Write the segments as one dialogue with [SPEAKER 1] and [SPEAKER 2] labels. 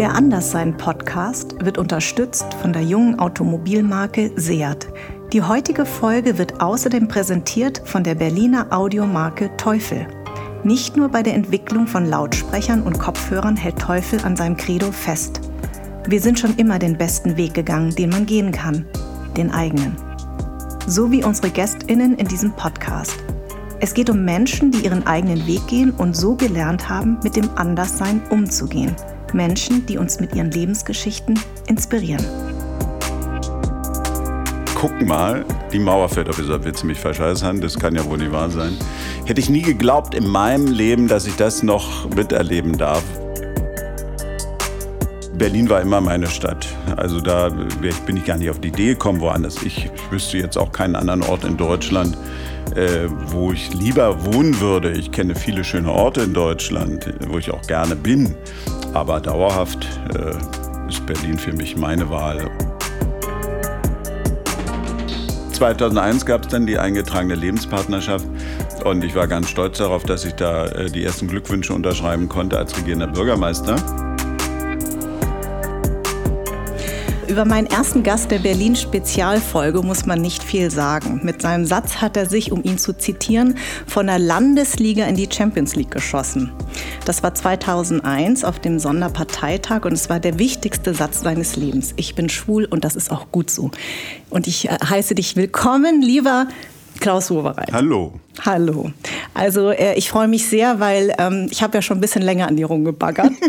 [SPEAKER 1] Der Anderssein-Podcast wird unterstützt von der jungen Automobilmarke Seat. Die heutige Folge wird außerdem präsentiert von der Berliner Audiomarke Teufel. Nicht nur bei der Entwicklung von Lautsprechern und Kopfhörern hält Teufel an seinem Credo fest. Wir sind schon immer den besten Weg gegangen, den man gehen kann, den eigenen. So wie unsere Gästinnen in diesem Podcast. Es geht um Menschen, die ihren eigenen Weg gehen und so gelernt haben, mit dem Anderssein umzugehen. Menschen, die uns mit ihren Lebensgeschichten inspirieren.
[SPEAKER 2] Guck mal, die Mauer fällt auf dieser Witz mich verscheißern, das kann ja wohl nicht wahr sein. Hätte ich nie geglaubt in meinem Leben, dass ich das noch miterleben darf. Berlin war immer meine Stadt. Also da bin ich gar nicht auf die Idee gekommen, woanders. Ich, ich wüsste jetzt auch keinen anderen Ort in Deutschland, äh, wo ich lieber wohnen würde. Ich kenne viele schöne Orte in Deutschland, wo ich auch gerne bin. Aber dauerhaft äh, ist Berlin für mich meine Wahl. 2001 gab es dann die eingetragene Lebenspartnerschaft und ich war ganz stolz darauf, dass ich da äh, die ersten Glückwünsche unterschreiben konnte als regierender Bürgermeister.
[SPEAKER 1] Über meinen ersten Gast der Berlin-Spezialfolge muss man nicht viel sagen. Mit seinem Satz hat er sich, um ihn zu zitieren, von der Landesliga in die Champions League geschossen. Das war 2001 auf dem Sonderparteitag und es war der wichtigste Satz seines Lebens. Ich bin schwul und das ist auch gut so. Und ich äh, heiße dich willkommen, lieber Klaus Wowereit.
[SPEAKER 2] Hallo.
[SPEAKER 1] Hallo. Also äh, ich freue mich sehr, weil ähm, ich habe ja schon ein bisschen länger an dir rumgebaggert.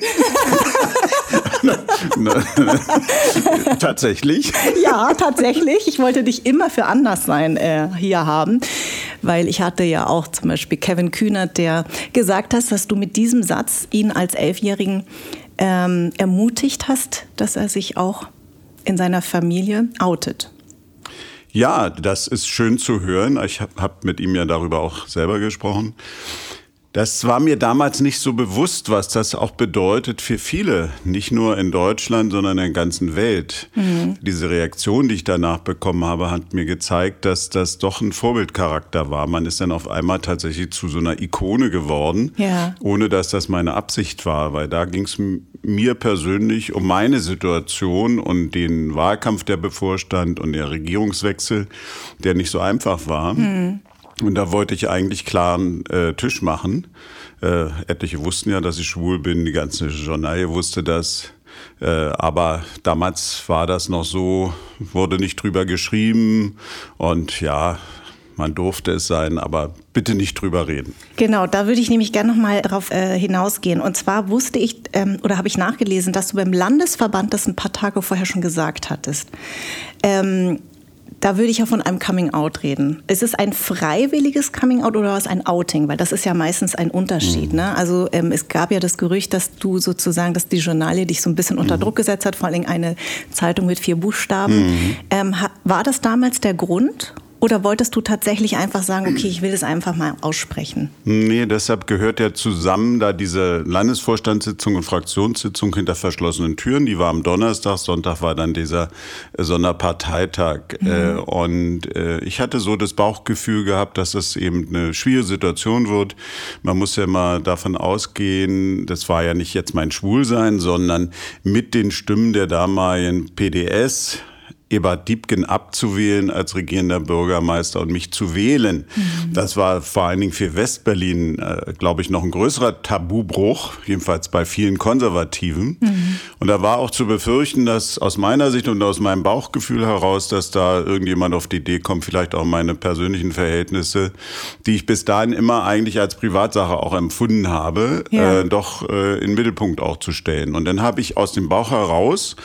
[SPEAKER 2] tatsächlich?
[SPEAKER 1] Ja, tatsächlich. Ich wollte dich immer für Anderssein äh, hier haben, weil ich hatte ja auch zum Beispiel Kevin Kühnert, der gesagt hat, dass du mit diesem Satz ihn als Elfjährigen ähm, ermutigt hast, dass er sich auch in seiner Familie outet.
[SPEAKER 2] Ja, das ist schön zu hören. Ich habe hab mit ihm ja darüber auch selber gesprochen. Das war mir damals nicht so bewusst, was das auch bedeutet für viele, nicht nur in Deutschland, sondern in der ganzen Welt. Mhm. Diese Reaktion, die ich danach bekommen habe, hat mir gezeigt, dass das doch ein Vorbildcharakter war. Man ist dann auf einmal tatsächlich zu so einer Ikone geworden, ja. ohne dass das meine Absicht war, weil da ging es mir persönlich um meine Situation und den Wahlkampf, der bevorstand und der Regierungswechsel, der nicht so einfach war. Mhm. Und da wollte ich eigentlich klaren äh, Tisch machen. Äh, etliche wussten ja, dass ich schwul bin, die ganze Journalie wusste das. Äh, aber damals war das noch so, wurde nicht drüber geschrieben und ja, man durfte es sein, aber bitte nicht drüber reden.
[SPEAKER 1] Genau, da würde ich nämlich gerne noch mal darauf äh, hinausgehen. Und zwar wusste ich ähm, oder habe ich nachgelesen, dass du beim Landesverband das ein paar Tage vorher schon gesagt hattest. Ähm, da würde ich ja von einem Coming-out reden. Ist es ein freiwilliges Coming-out oder was ein Outing? Weil das ist ja meistens ein Unterschied. Mhm. Ne? Also ähm, es gab ja das Gerücht, dass du sozusagen, dass die Journalie dich so ein bisschen unter mhm. Druck gesetzt hat, vor allem eine Zeitung mit vier Buchstaben. Mhm. Ähm, war das damals der Grund? Oder wolltest du tatsächlich einfach sagen, okay, ich will es einfach mal aussprechen?
[SPEAKER 2] Nee, deshalb gehört ja zusammen da diese Landesvorstandssitzung und Fraktionssitzung hinter verschlossenen Türen. Die war am Donnerstag, Sonntag war dann dieser äh, Sonderparteitag. Mhm. Äh, und äh, ich hatte so das Bauchgefühl gehabt, dass es eben eine schwierige Situation wird. Man muss ja mal davon ausgehen, das war ja nicht jetzt mein Schwulsein, sondern mit den Stimmen der damaligen PDS, Ebert Diebken abzuwählen als regierender Bürgermeister und mich zu wählen. Mhm. Das war vor allen Dingen für Westberlin, äh, glaube ich, noch ein größerer Tabubruch, jedenfalls bei vielen Konservativen. Mhm. Und da war auch zu befürchten, dass aus meiner Sicht und aus meinem Bauchgefühl heraus, dass da irgendjemand auf die Idee kommt, vielleicht auch meine persönlichen Verhältnisse, die ich bis dahin immer eigentlich als Privatsache auch empfunden habe, ja. äh, doch äh, in den Mittelpunkt auch zu stellen. Und dann habe ich aus dem Bauch heraus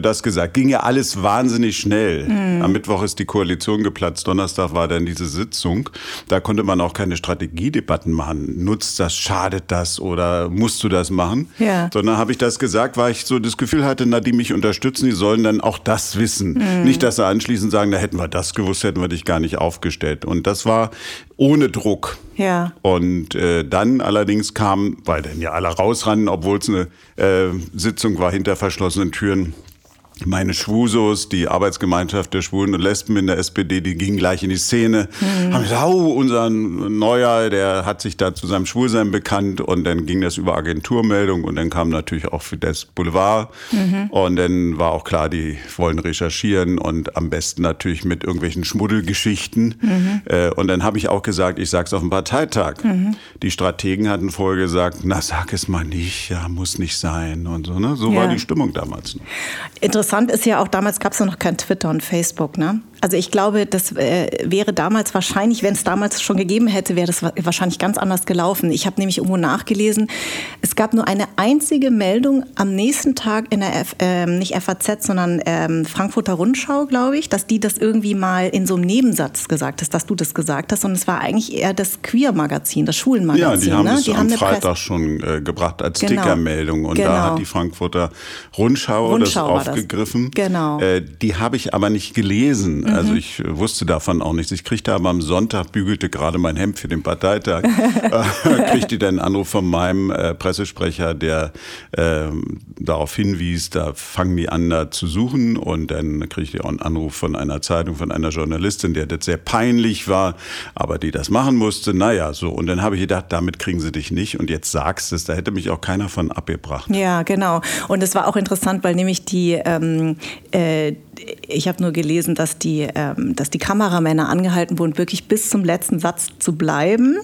[SPEAKER 2] das gesagt. Ging ja alles wahnsinnig schnell. Mhm. Am Mittwoch ist die Koalition geplatzt, Donnerstag war dann diese Sitzung. Da konnte man auch keine Strategiedebatten machen. Nutzt das, schadet das oder musst du das machen? Ja. Sondern habe ich das gesagt, weil ich so das Gefühl hatte, na, die mich unterstützen, die sollen dann auch das wissen. Mhm. Nicht, dass sie anschließend sagen, da hätten wir das gewusst, hätten wir dich gar nicht aufgestellt. Und das war ohne Druck. Ja. Und äh, dann allerdings kam, weil dann ja alle rausrannten, obwohl es eine äh, Sitzung war hinter verschlossenen Türen, meine Schwusos, die Arbeitsgemeinschaft der Schwulen und Lesben in der SPD, die gingen gleich in die Szene. Mhm. Haben gesagt, oh, unser Neuer, der hat sich da zu seinem Schwulsein bekannt und dann ging das über Agenturmeldung und dann kam natürlich auch Fidesz Boulevard mhm. und dann war auch klar, die wollen recherchieren und am besten natürlich mit irgendwelchen Schmuddelgeschichten. Mhm. Äh, und dann habe ich auch gesagt, ich sag's auf dem Parteitag. Mhm. Die Strategen hatten vorher gesagt, na sag es mal nicht, ja, muss nicht sein und so. Ne? So ja. war die Stimmung damals.
[SPEAKER 1] Interessant interessant ist ja auch, damals gab es ja noch kein Twitter und Facebook, ne? Also ich glaube, das äh, wäre damals wahrscheinlich, wenn es damals schon gegeben hätte, wäre das wahrscheinlich ganz anders gelaufen. Ich habe nämlich irgendwo nachgelesen, es gab nur eine einzige Meldung am nächsten Tag in der, F, äh, nicht FAZ, sondern ähm, Frankfurter Rundschau, glaube ich, dass die das irgendwie mal in so einem Nebensatz gesagt hast, dass du das gesagt hast. Und es war eigentlich eher das Queer-Magazin, das Schulenmagazin.
[SPEAKER 2] Ja, die haben ne? es die am haben Freitag schon äh, gebracht als genau. Stickermeldung. Und genau. da hat die Frankfurter Rundschau, Rundschau das aufgegriffen.
[SPEAKER 1] Das. Genau.
[SPEAKER 2] Äh, die habe ich aber nicht gelesen. Mhm. Also ich wusste davon auch nichts. Ich kriegte aber am Sonntag, bügelte gerade mein Hemd für den Parteitag, äh, kriegte dann einen Anruf von meinem äh, Pressesprecher, der äh, darauf hinwies, da fangen die an, da zu suchen. Und dann kriegte ich auch einen Anruf von einer Zeitung, von einer Journalistin, der das sehr peinlich war, aber die das machen musste. Naja, so. Und dann habe ich gedacht, damit kriegen sie dich nicht. Und jetzt sagst es, da hätte mich auch keiner von abgebracht.
[SPEAKER 1] Ja, genau. Und es war auch interessant, weil nämlich die, ähm, äh, ich habe nur gelesen, dass die, ähm, dass die Kameramänner angehalten wurden, wirklich bis zum letzten Satz zu bleiben.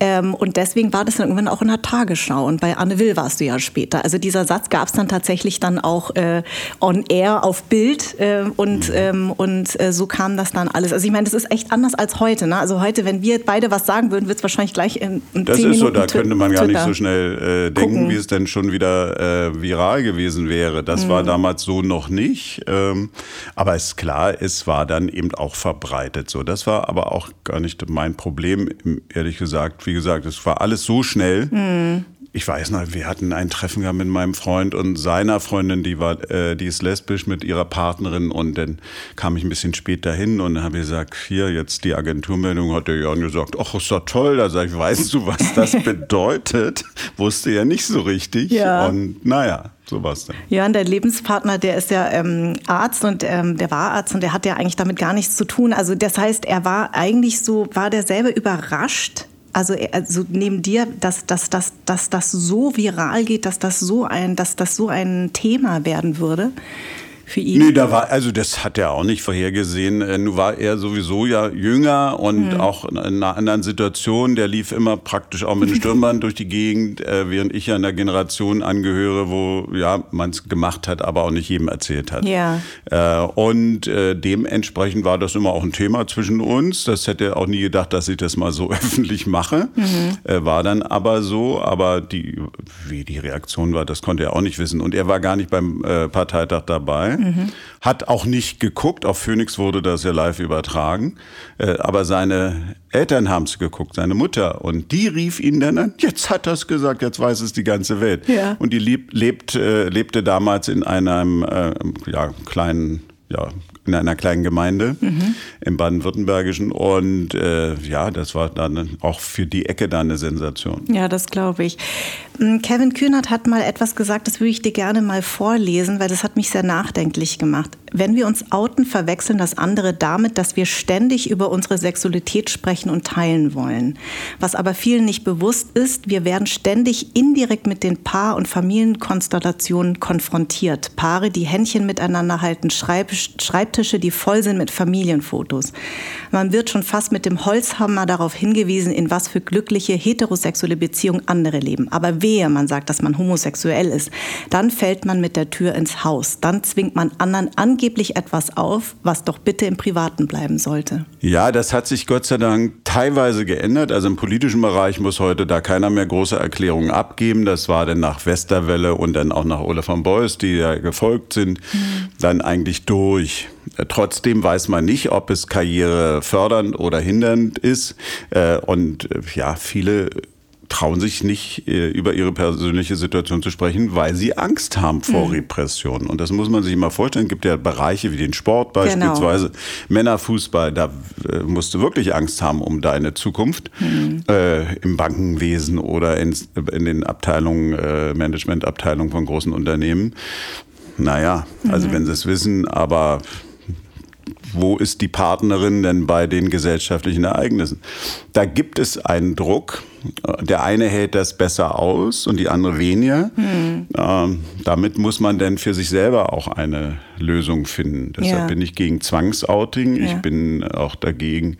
[SPEAKER 1] Ähm, und deswegen war das dann irgendwann auch in der Tagesschau. Und bei Anne Will warst du ja später. Also dieser Satz gab es dann tatsächlich dann auch äh, on air auf Bild. Äh, und mhm. ähm, und äh, so kam das dann alles. Also ich meine, das ist echt anders als heute. Ne? Also heute, wenn wir beide was sagen würden, wird es wahrscheinlich gleich in, in
[SPEAKER 2] Das ist Minuten so, da könnte man gar nicht so schnell äh, denken, wie es denn schon wieder äh, viral gewesen wäre. Das mhm. war damals so noch nicht. Ähm, aber es ist klar, es war dann eben auch verbreitet. So, das war aber auch gar nicht mein Problem, ehrlich gesagt. Wie gesagt, es war alles so schnell. Mhm ich weiß noch, wir hatten ein Treffen gehabt mit meinem Freund und seiner Freundin, die war, äh, die ist lesbisch mit ihrer Partnerin und dann kam ich ein bisschen später hin und habe gesagt, hier jetzt die Agenturmeldung, hat der Jörn gesagt, ach, ist doch toll. Da sage ich, weißt du, was das bedeutet? Wusste ja nicht so richtig. Ja. Und naja, so war es dann.
[SPEAKER 1] Jörn, der Lebenspartner, der ist ja ähm, Arzt und ähm, der war Arzt und der hat ja eigentlich damit gar nichts zu tun. Also das heißt, er war eigentlich so, war der selber überrascht, also, also neben dir, dass, dass, dass, dass das so viral geht, dass das so ein, dass das so ein Thema werden würde? Für ihn?
[SPEAKER 2] Nee, da war, also das hat er auch nicht vorhergesehen. Äh, nun war er sowieso ja jünger und mhm. auch in einer anderen Situation. Der lief immer praktisch auch mit dem Stirnband durch die Gegend, äh, während ich ja in der Generation angehöre, wo ja man es gemacht hat, aber auch nicht jedem erzählt hat.
[SPEAKER 1] Ja.
[SPEAKER 2] Äh, und dementsprechend war das immer auch ein Thema zwischen uns. Das hätte er auch nie gedacht, dass ich das mal so öffentlich mache. Mhm. War dann aber so, aber die, wie die Reaktion war, das konnte er auch nicht wissen. Und er war gar nicht beim Parteitag dabei. Mhm. Hat auch nicht geguckt. Auf Phoenix wurde das ja live übertragen. Äh, aber seine Eltern haben es geguckt, seine Mutter. Und die rief ihn dann an, jetzt hat er es gesagt, jetzt weiß es die ganze Welt. Ja. Und die lebt, lebt, äh, lebte damals in einem äh, ja, kleinen ja, in einer kleinen Gemeinde mhm. im Baden-Württembergischen. Und äh, ja, das war dann auch für die Ecke da eine Sensation.
[SPEAKER 1] Ja, das glaube ich. Mm, Kevin Kühnert hat mal etwas gesagt, das würde ich dir gerne mal vorlesen, weil das hat mich sehr nachdenklich gemacht. Wenn wir uns outen, verwechseln das andere damit, dass wir ständig über unsere Sexualität sprechen und teilen wollen. Was aber vielen nicht bewusst ist, wir werden ständig indirekt mit den Paar- und Familienkonstellationen konfrontiert. Paare, die Händchen miteinander halten, Schreibtische, die voll sind mit Familienfotos. Man wird schon fast mit dem Holzhammer darauf hingewiesen, in was für glückliche heterosexuelle Beziehungen andere leben. Aber wehe, man sagt, dass man homosexuell ist, dann fällt man mit der Tür ins Haus. Dann zwingt man anderen angeblich etwas auf, was doch bitte im Privaten bleiben sollte.
[SPEAKER 2] Ja, das hat sich Gott sei Dank teilweise geändert. Also im politischen Bereich muss heute da keiner mehr große Erklärungen abgeben. Das war dann nach Westerwelle und dann auch nach Olaf von Beuys, die ja gefolgt sind, mhm. dann eigentlich durch. Trotzdem weiß man nicht, ob es Karriere fördernd oder hindernd ist. Äh, und äh, ja, viele trauen sich nicht, äh, über ihre persönliche Situation zu sprechen, weil sie Angst haben vor mhm. Repression. Und das muss man sich mal vorstellen. Es gibt ja Bereiche wie den Sport beispielsweise, genau. Männerfußball, da äh, musst du wirklich Angst haben um deine Zukunft. Mhm. Äh, Im Bankenwesen oder in, in den Abteilungen, äh, Managementabteilungen von großen Unternehmen. naja, also mhm. wenn sie es wissen, aber wo ist die Partnerin denn bei den gesellschaftlichen Ereignissen? Da gibt es einen Druck. Der eine hält das besser aus und die andere weniger. Hm. Ähm, damit muss man dann für sich selber auch eine Lösung finden. Deshalb ja. bin ich gegen Zwangsouting. Ja. Ich bin auch dagegen,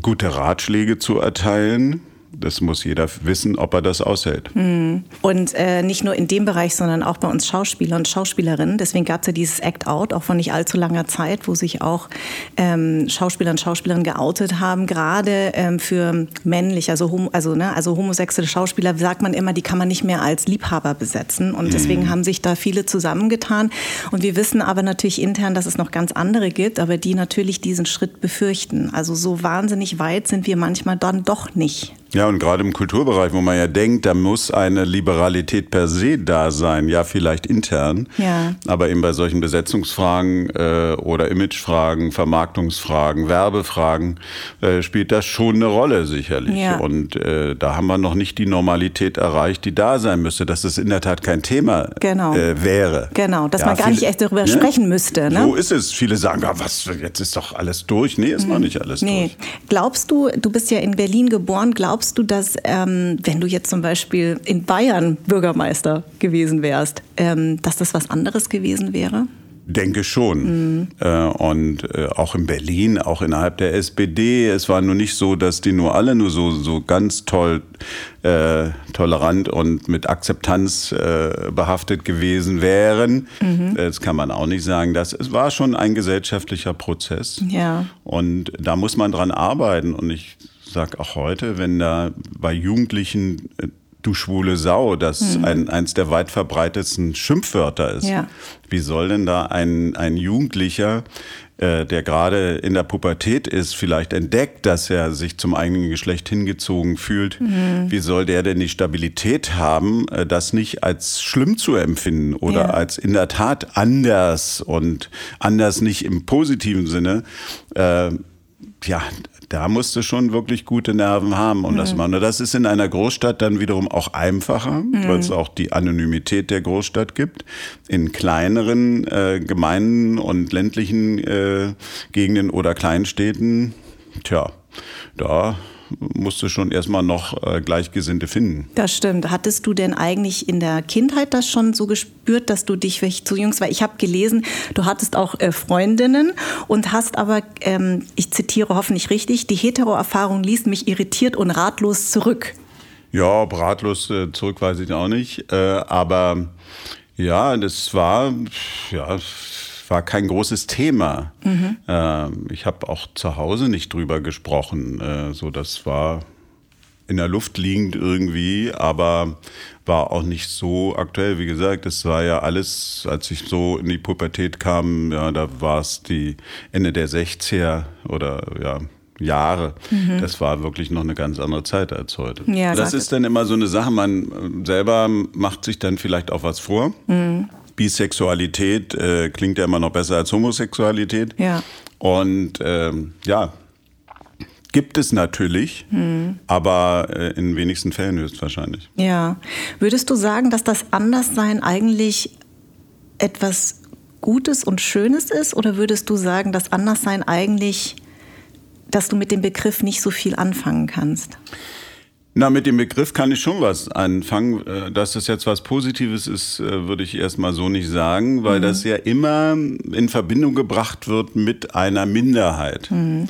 [SPEAKER 2] gute Ratschläge zu erteilen das muss jeder wissen, ob er das aushält.
[SPEAKER 1] Hm. Und äh, nicht nur in dem Bereich, sondern auch bei uns Schauspieler und Schauspielerinnen. Deswegen gab es ja dieses Act Out, auch von nicht allzu langer Zeit, wo sich auch ähm, Schauspieler und Schauspielerinnen geoutet haben, gerade ähm, für männlich, also, hom also, ne, also homosexuelle Schauspieler, sagt man immer, die kann man nicht mehr als Liebhaber besetzen. Und deswegen mhm. haben sich da viele zusammengetan. Und wir wissen aber natürlich intern, dass es noch ganz andere gibt, aber die natürlich diesen Schritt befürchten. Also so wahnsinnig weit sind wir manchmal dann doch nicht.
[SPEAKER 2] Ja, und gerade im Kulturbereich, wo man ja denkt, da muss eine Liberalität per se da sein, ja, vielleicht intern, ja. aber eben bei solchen Besetzungsfragen äh, oder Imagefragen, Vermarktungsfragen, Werbefragen äh, spielt das schon eine Rolle sicherlich. Ja. Und äh, da haben wir noch nicht die Normalität erreicht, die da sein müsste, dass es in der Tat kein Thema
[SPEAKER 1] genau.
[SPEAKER 2] Äh, wäre.
[SPEAKER 1] Genau, dass ja, man gar viele, nicht echt darüber ne? sprechen müsste. Ne?
[SPEAKER 2] So ist es. Viele sagen, ah, was, jetzt ist doch alles durch. Nee, ist mhm. noch nicht alles nee. durch.
[SPEAKER 1] Glaubst du, du bist ja in Berlin geboren, glaubst glaubst du, dass ähm, wenn du jetzt zum Beispiel in Bayern Bürgermeister gewesen wärst, ähm, dass das was anderes gewesen wäre?
[SPEAKER 2] Denke schon. Mhm. Äh, und äh, auch in Berlin, auch innerhalb der SPD. Es war nur nicht so, dass die nur alle nur so, so ganz toll, äh, tolerant und mit Akzeptanz äh, behaftet gewesen wären. Mhm. Das kann man auch nicht sagen. Das, es war schon ein gesellschaftlicher Prozess. Ja. Und da muss man dran arbeiten. Und ich sage auch heute, wenn da bei Jugendlichen äh, du schwule Sau, das mhm. ein, eins der weit verbreitetsten Schimpfwörter ist. Ja. Wie soll denn da ein, ein Jugendlicher, äh, der gerade in der Pubertät ist, vielleicht entdeckt, dass er sich zum eigenen Geschlecht hingezogen fühlt, mhm. wie soll der denn die Stabilität haben, äh, das nicht als schlimm zu empfinden oder ja. als in der Tat anders und anders nicht im positiven Sinne? Äh, ja, da musst du schon wirklich gute Nerven haben, um mhm. das machen. Und das ist in einer Großstadt dann wiederum auch einfacher, mhm. weil es auch die Anonymität der Großstadt gibt. In kleineren äh, Gemeinden und ländlichen äh, Gegenden oder Kleinstädten, tja, da musst du schon erstmal noch äh, Gleichgesinnte finden.
[SPEAKER 1] Das stimmt. Hattest du denn eigentlich in der Kindheit das schon so gespürt, dass du dich vielleicht zu jüngst, weil ich habe gelesen, du hattest auch äh, Freundinnen und hast aber, ähm, ich zitiere hoffentlich richtig, die Hetero-Erfahrung ließ mich irritiert und ratlos zurück.
[SPEAKER 2] Ja, ratlos äh, zurück weiß ich auch nicht, äh, aber ja, das war, ja, war kein großes Thema. Mhm. Äh, ich habe auch zu Hause nicht drüber gesprochen. Äh, so, das war in der Luft liegend irgendwie, aber war auch nicht so aktuell. Wie gesagt, es war ja alles, als ich so in die Pubertät kam, ja, da war es die Ende der 60er oder ja, Jahre. Mhm. Das war wirklich noch eine ganz andere Zeit als heute. Ja, das ist dann immer so eine Sache, man selber macht sich dann vielleicht auch was vor. Mhm. Bisexualität äh, klingt ja immer noch besser als Homosexualität. Ja. Und ähm, ja, gibt es natürlich, hm. aber äh, in wenigsten Fällen höchstwahrscheinlich.
[SPEAKER 1] Ja. Würdest du sagen, dass das Anderssein eigentlich etwas Gutes und Schönes ist? Oder würdest du sagen, dass Anderssein eigentlich, dass du mit dem Begriff nicht so viel anfangen kannst?
[SPEAKER 2] Na, mit dem Begriff kann ich schon was anfangen. Äh, dass das jetzt was Positives ist, äh, würde ich erstmal so nicht sagen, weil mhm. das ja immer in Verbindung gebracht wird mit einer Minderheit. Mhm.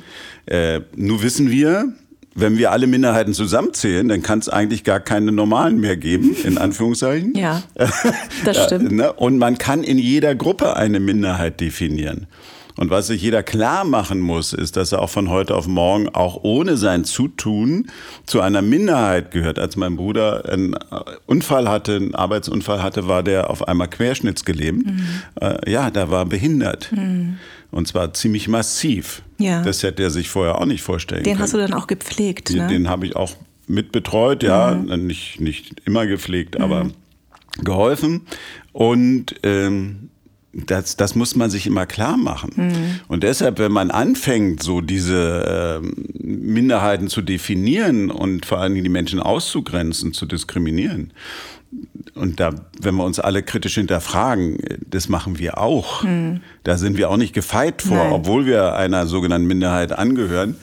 [SPEAKER 2] Äh, nur wissen wir, wenn wir alle Minderheiten zusammenzählen, dann kann es eigentlich gar keine normalen mehr geben, in Anführungszeichen.
[SPEAKER 1] Ja, das stimmt.
[SPEAKER 2] Ne? Und man kann in jeder Gruppe eine Minderheit definieren. Und was sich jeder klar machen muss, ist, dass er auch von heute auf morgen auch ohne sein Zutun zu einer Minderheit gehört. Als mein Bruder einen Unfall hatte, einen Arbeitsunfall hatte, war der auf einmal querschnittsgelähmt. Mhm. Äh, ja, da war behindert. Mhm. Und zwar ziemlich massiv. Ja. Das hätte er sich vorher auch nicht vorstellen
[SPEAKER 1] den
[SPEAKER 2] können.
[SPEAKER 1] Den hast du dann auch gepflegt,
[SPEAKER 2] Den,
[SPEAKER 1] ne?
[SPEAKER 2] den habe ich auch mitbetreut, ja. Mhm. Nicht, nicht immer gepflegt, aber mhm. geholfen. Und ähm, das, das muss man sich immer klar machen. Mhm. Und deshalb, wenn man anfängt, so diese äh, Minderheiten zu definieren und vor allen Dingen die Menschen auszugrenzen, zu diskriminieren, und da, wenn wir uns alle kritisch hinterfragen, das machen wir auch. Mhm. Da sind wir auch nicht gefeit vor, Nein. obwohl wir einer sogenannten Minderheit angehören.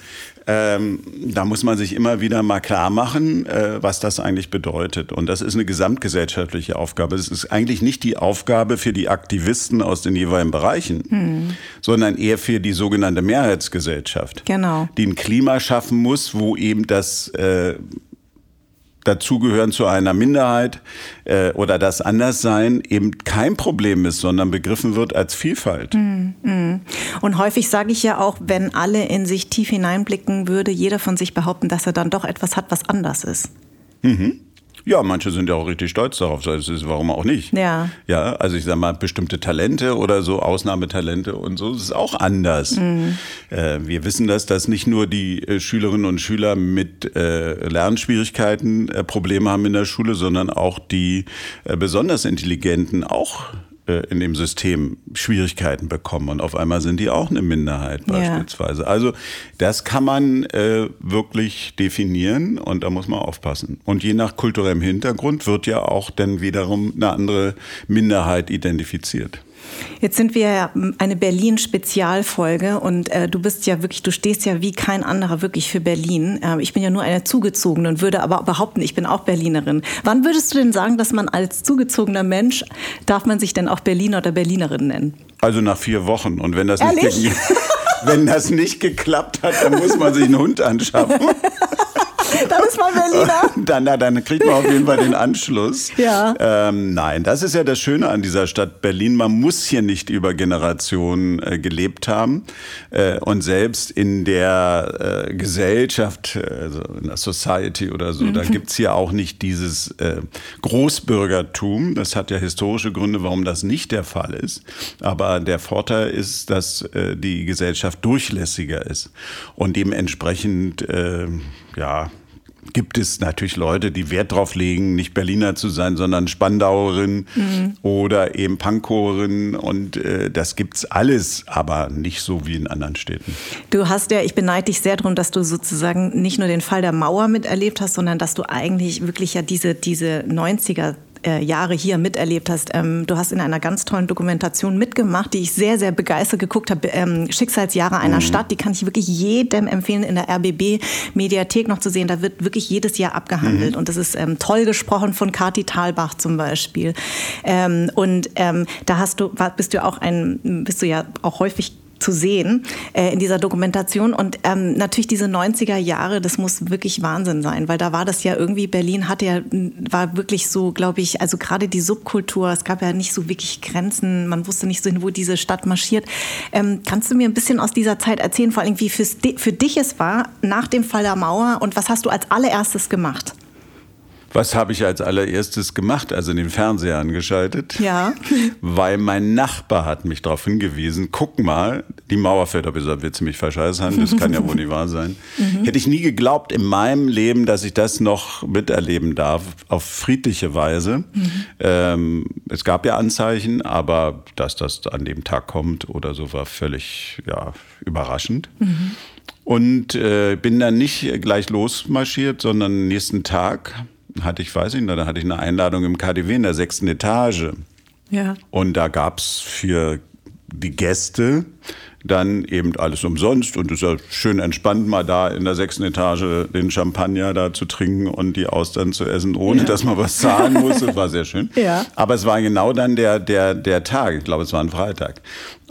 [SPEAKER 2] Ähm, da muss man sich immer wieder mal klar machen, äh, was das eigentlich bedeutet. Und das ist eine gesamtgesellschaftliche Aufgabe. Es ist eigentlich nicht die Aufgabe für die Aktivisten aus den jeweiligen Bereichen, hm. sondern eher für die sogenannte Mehrheitsgesellschaft,
[SPEAKER 1] genau.
[SPEAKER 2] die ein Klima schaffen muss, wo eben das äh, dazugehören zu einer Minderheit äh, oder das Anderssein eben kein Problem ist, sondern begriffen wird als Vielfalt. Mm,
[SPEAKER 1] mm. Und häufig sage ich ja auch, wenn alle in sich tief hineinblicken, würde jeder von sich behaupten, dass er dann doch etwas hat, was anders ist.
[SPEAKER 2] Mhm. Ja, manche sind ja auch richtig stolz darauf. Das ist, warum auch nicht?
[SPEAKER 1] Ja.
[SPEAKER 2] Ja, also ich sag mal, bestimmte Talente oder so, Ausnahmetalente und so, das ist auch anders. Mhm. Äh, wir wissen das, dass nicht nur die äh, Schülerinnen und Schüler mit äh, Lernschwierigkeiten äh, Probleme haben in der Schule, sondern auch die äh, besonders Intelligenten auch in dem System Schwierigkeiten bekommen und auf einmal sind die auch eine Minderheit beispielsweise. Ja. Also das kann man äh, wirklich definieren und da muss man aufpassen. Und je nach kulturellem Hintergrund wird ja auch dann wiederum eine andere Minderheit identifiziert.
[SPEAKER 1] Jetzt sind wir ja eine Berlin-Spezialfolge und äh, du bist ja wirklich, du stehst ja wie kein anderer wirklich für Berlin. Äh, ich bin ja nur eine zugezogene und würde aber behaupten, ich bin auch Berlinerin. Wann würdest du denn sagen, dass man als zugezogener Mensch, darf man sich denn auch Berliner oder Berlinerin nennen?
[SPEAKER 2] Also nach vier Wochen. Und wenn das, nicht, wenn das nicht geklappt hat, dann muss man sich einen Hund anschaffen.
[SPEAKER 1] dann ist man Berliner.
[SPEAKER 2] Dann, na, dann kriegt man auf jeden Fall den Anschluss.
[SPEAKER 1] Ja.
[SPEAKER 2] Ähm, nein, das ist ja das Schöne an dieser Stadt Berlin. Man muss hier nicht über Generationen äh, gelebt haben. Äh, und selbst in der äh, Gesellschaft, also in der Society oder so, mhm. da gibt's hier auch nicht dieses äh, Großbürgertum. Das hat ja historische Gründe, warum das nicht der Fall ist. Aber der Vorteil ist, dass äh, die Gesellschaft durchlässiger ist und dementsprechend äh, ja, gibt es natürlich Leute, die Wert drauf legen, nicht Berliner zu sein, sondern Spandauerin mhm. oder eben Pankowerin und äh, das gibt's alles, aber nicht so wie in anderen Städten.
[SPEAKER 1] Du hast ja, ich beneide dich sehr darum, dass du sozusagen nicht nur den Fall der Mauer miterlebt hast, sondern dass du eigentlich wirklich ja diese, diese 90er äh, Jahre hier miterlebt hast. Ähm, du hast in einer ganz tollen Dokumentation mitgemacht, die ich sehr, sehr begeistert geguckt habe. Ähm, Schicksalsjahre einer mhm. Stadt, die kann ich wirklich jedem empfehlen, in der RBB-Mediathek noch zu sehen. Da wird wirklich jedes Jahr abgehandelt. Mhm. Und das ist ähm, toll gesprochen von Kati Thalbach zum Beispiel. Ähm, und ähm, da hast du, bist du auch ein, bist du ja auch häufig zu sehen äh, in dieser Dokumentation. Und ähm, natürlich diese 90er Jahre, das muss wirklich Wahnsinn sein, weil da war das ja irgendwie, Berlin hatte ja, war wirklich so, glaube ich, also gerade die Subkultur, es gab ja nicht so wirklich Grenzen, man wusste nicht so, wo diese Stadt marschiert. Ähm, kannst du mir ein bisschen aus dieser Zeit erzählen, vor allem wie für dich es war nach dem Fall der Mauer und was hast du als allererstes gemacht?
[SPEAKER 2] Was habe ich als allererstes gemacht? Also den Fernseher angeschaltet.
[SPEAKER 1] Ja.
[SPEAKER 2] Weil mein Nachbar hat mich darauf hingewiesen, guck mal, die Mauer fällt ab. Ich sage, willst du mich verscheißern? Das kann ja wohl nicht wahr sein. Mhm. Hätte ich nie geglaubt in meinem Leben, dass ich das noch miterleben darf, auf friedliche Weise. Mhm. Ähm, es gab ja Anzeichen, aber dass das an dem Tag kommt oder so, war völlig ja, überraschend. Mhm. Und äh, bin dann nicht gleich losmarschiert, sondern nächsten Tag hatte ich, weiß ich nicht, da hatte ich eine Einladung im KDW in der sechsten Etage.
[SPEAKER 1] Ja.
[SPEAKER 2] Und da gab es für die Gäste dann eben alles umsonst und es ist ja schön entspannt, mal da in der sechsten Etage den Champagner da zu trinken und die Austern zu essen, ohne ja. dass man was zahlen muss. Das war sehr schön.
[SPEAKER 1] Ja.
[SPEAKER 2] Aber es war genau dann der, der, der Tag, ich glaube, es war ein Freitag.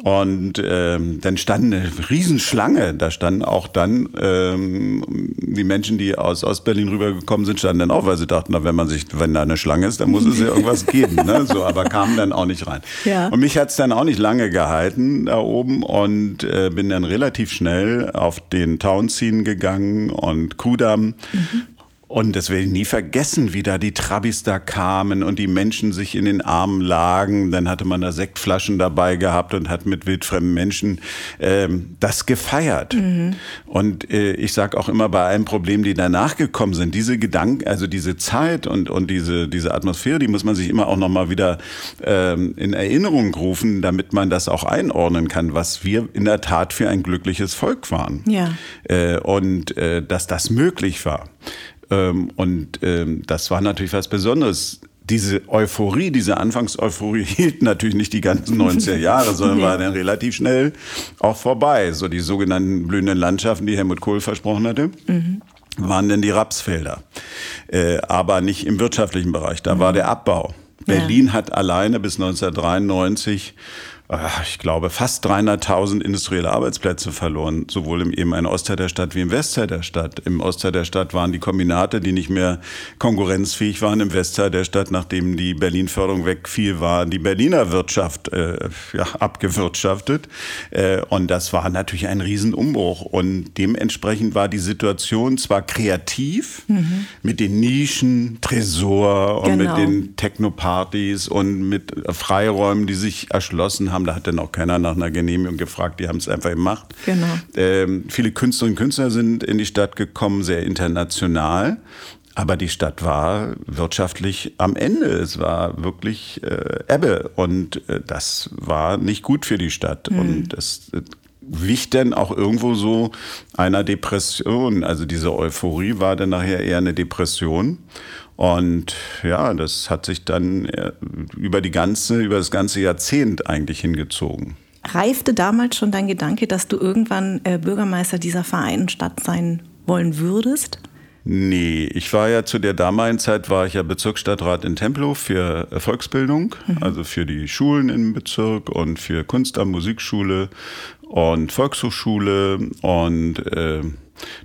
[SPEAKER 2] Und ähm, dann stand eine Riesenschlange. Da standen auch dann ähm, die Menschen, die aus Ostberlin rübergekommen sind, standen dann auch, weil sie dachten, na, wenn man sich, wenn da eine Schlange ist, dann muss es ja irgendwas geben. Ne? So, aber kamen dann auch nicht rein.
[SPEAKER 1] Ja.
[SPEAKER 2] Und mich hat's dann auch nicht lange gehalten da oben und äh, bin dann relativ schnell auf den Townscene gegangen und Kudam. Mhm Und das werde ich nie vergessen, wie da die Trabis da kamen und die Menschen sich in den Armen lagen. Dann hatte man da Sektflaschen dabei gehabt und hat mit wildfremden Menschen ähm, das gefeiert. Mhm. Und äh, ich sage auch immer bei allen Problemen, die danach gekommen sind, diese Gedanken, also diese Zeit und, und diese, diese Atmosphäre, die muss man sich immer auch nochmal wieder ähm, in Erinnerung rufen, damit man das auch einordnen kann, was wir in der Tat für ein glückliches Volk waren.
[SPEAKER 1] Ja.
[SPEAKER 2] Äh, und äh, dass das möglich war. Ähm, und ähm, das war natürlich was Besonderes. Diese Euphorie, diese Anfangseuphorie hielt natürlich nicht die ganzen 90er Jahre, sondern war dann relativ schnell auch vorbei. So die sogenannten blühenden Landschaften, die Helmut Kohl versprochen hatte. Mhm waren denn die Rapsfelder, äh, aber nicht im wirtschaftlichen Bereich. Da mhm. war der Abbau. Berlin ja. hat alleine bis 1993 ich glaube, fast 300.000 industrielle Arbeitsplätze verloren, sowohl im ehemaligen Ostteil der Stadt wie im Westteil der Stadt. Im Ostteil der Stadt waren die Kombinate, die nicht mehr konkurrenzfähig waren. Im Westteil der Stadt, nachdem die Berlin-Förderung wegfiel, war die Berliner Wirtschaft äh, ja, abgewirtschaftet. Äh, und das war natürlich ein Riesenumbruch. Und dementsprechend war die Situation zwar kreativ mhm. mit den Nischen, Tresor und genau. mit den Technopartys und mit Freiräumen, die sich erschlossen haben haben. Da hat dann auch keiner nach einer Genehmigung gefragt. Die haben es einfach gemacht.
[SPEAKER 1] Genau.
[SPEAKER 2] Ähm, viele Künstlerinnen und Künstler sind in die Stadt gekommen, sehr international. Aber die Stadt war wirtschaftlich am Ende. Es war wirklich äh, Ebbe. Und äh, das war nicht gut für die Stadt. Mhm. Und das wich dann auch irgendwo so einer Depression. Also diese Euphorie war dann nachher eher eine Depression. Und ja, das hat sich dann äh, über die ganze, über das ganze Jahrzehnt eigentlich hingezogen.
[SPEAKER 1] Reifte damals schon dein Gedanke, dass du irgendwann äh, Bürgermeister dieser Vereinten Stadt sein wollen würdest?
[SPEAKER 2] Nee, ich war ja zu der damaligen Zeit war ich ja Bezirksstadtrat in Tempelhof für Volksbildung, mhm. also für die Schulen im Bezirk und für Kunst am Musikschule und Volkshochschule und äh,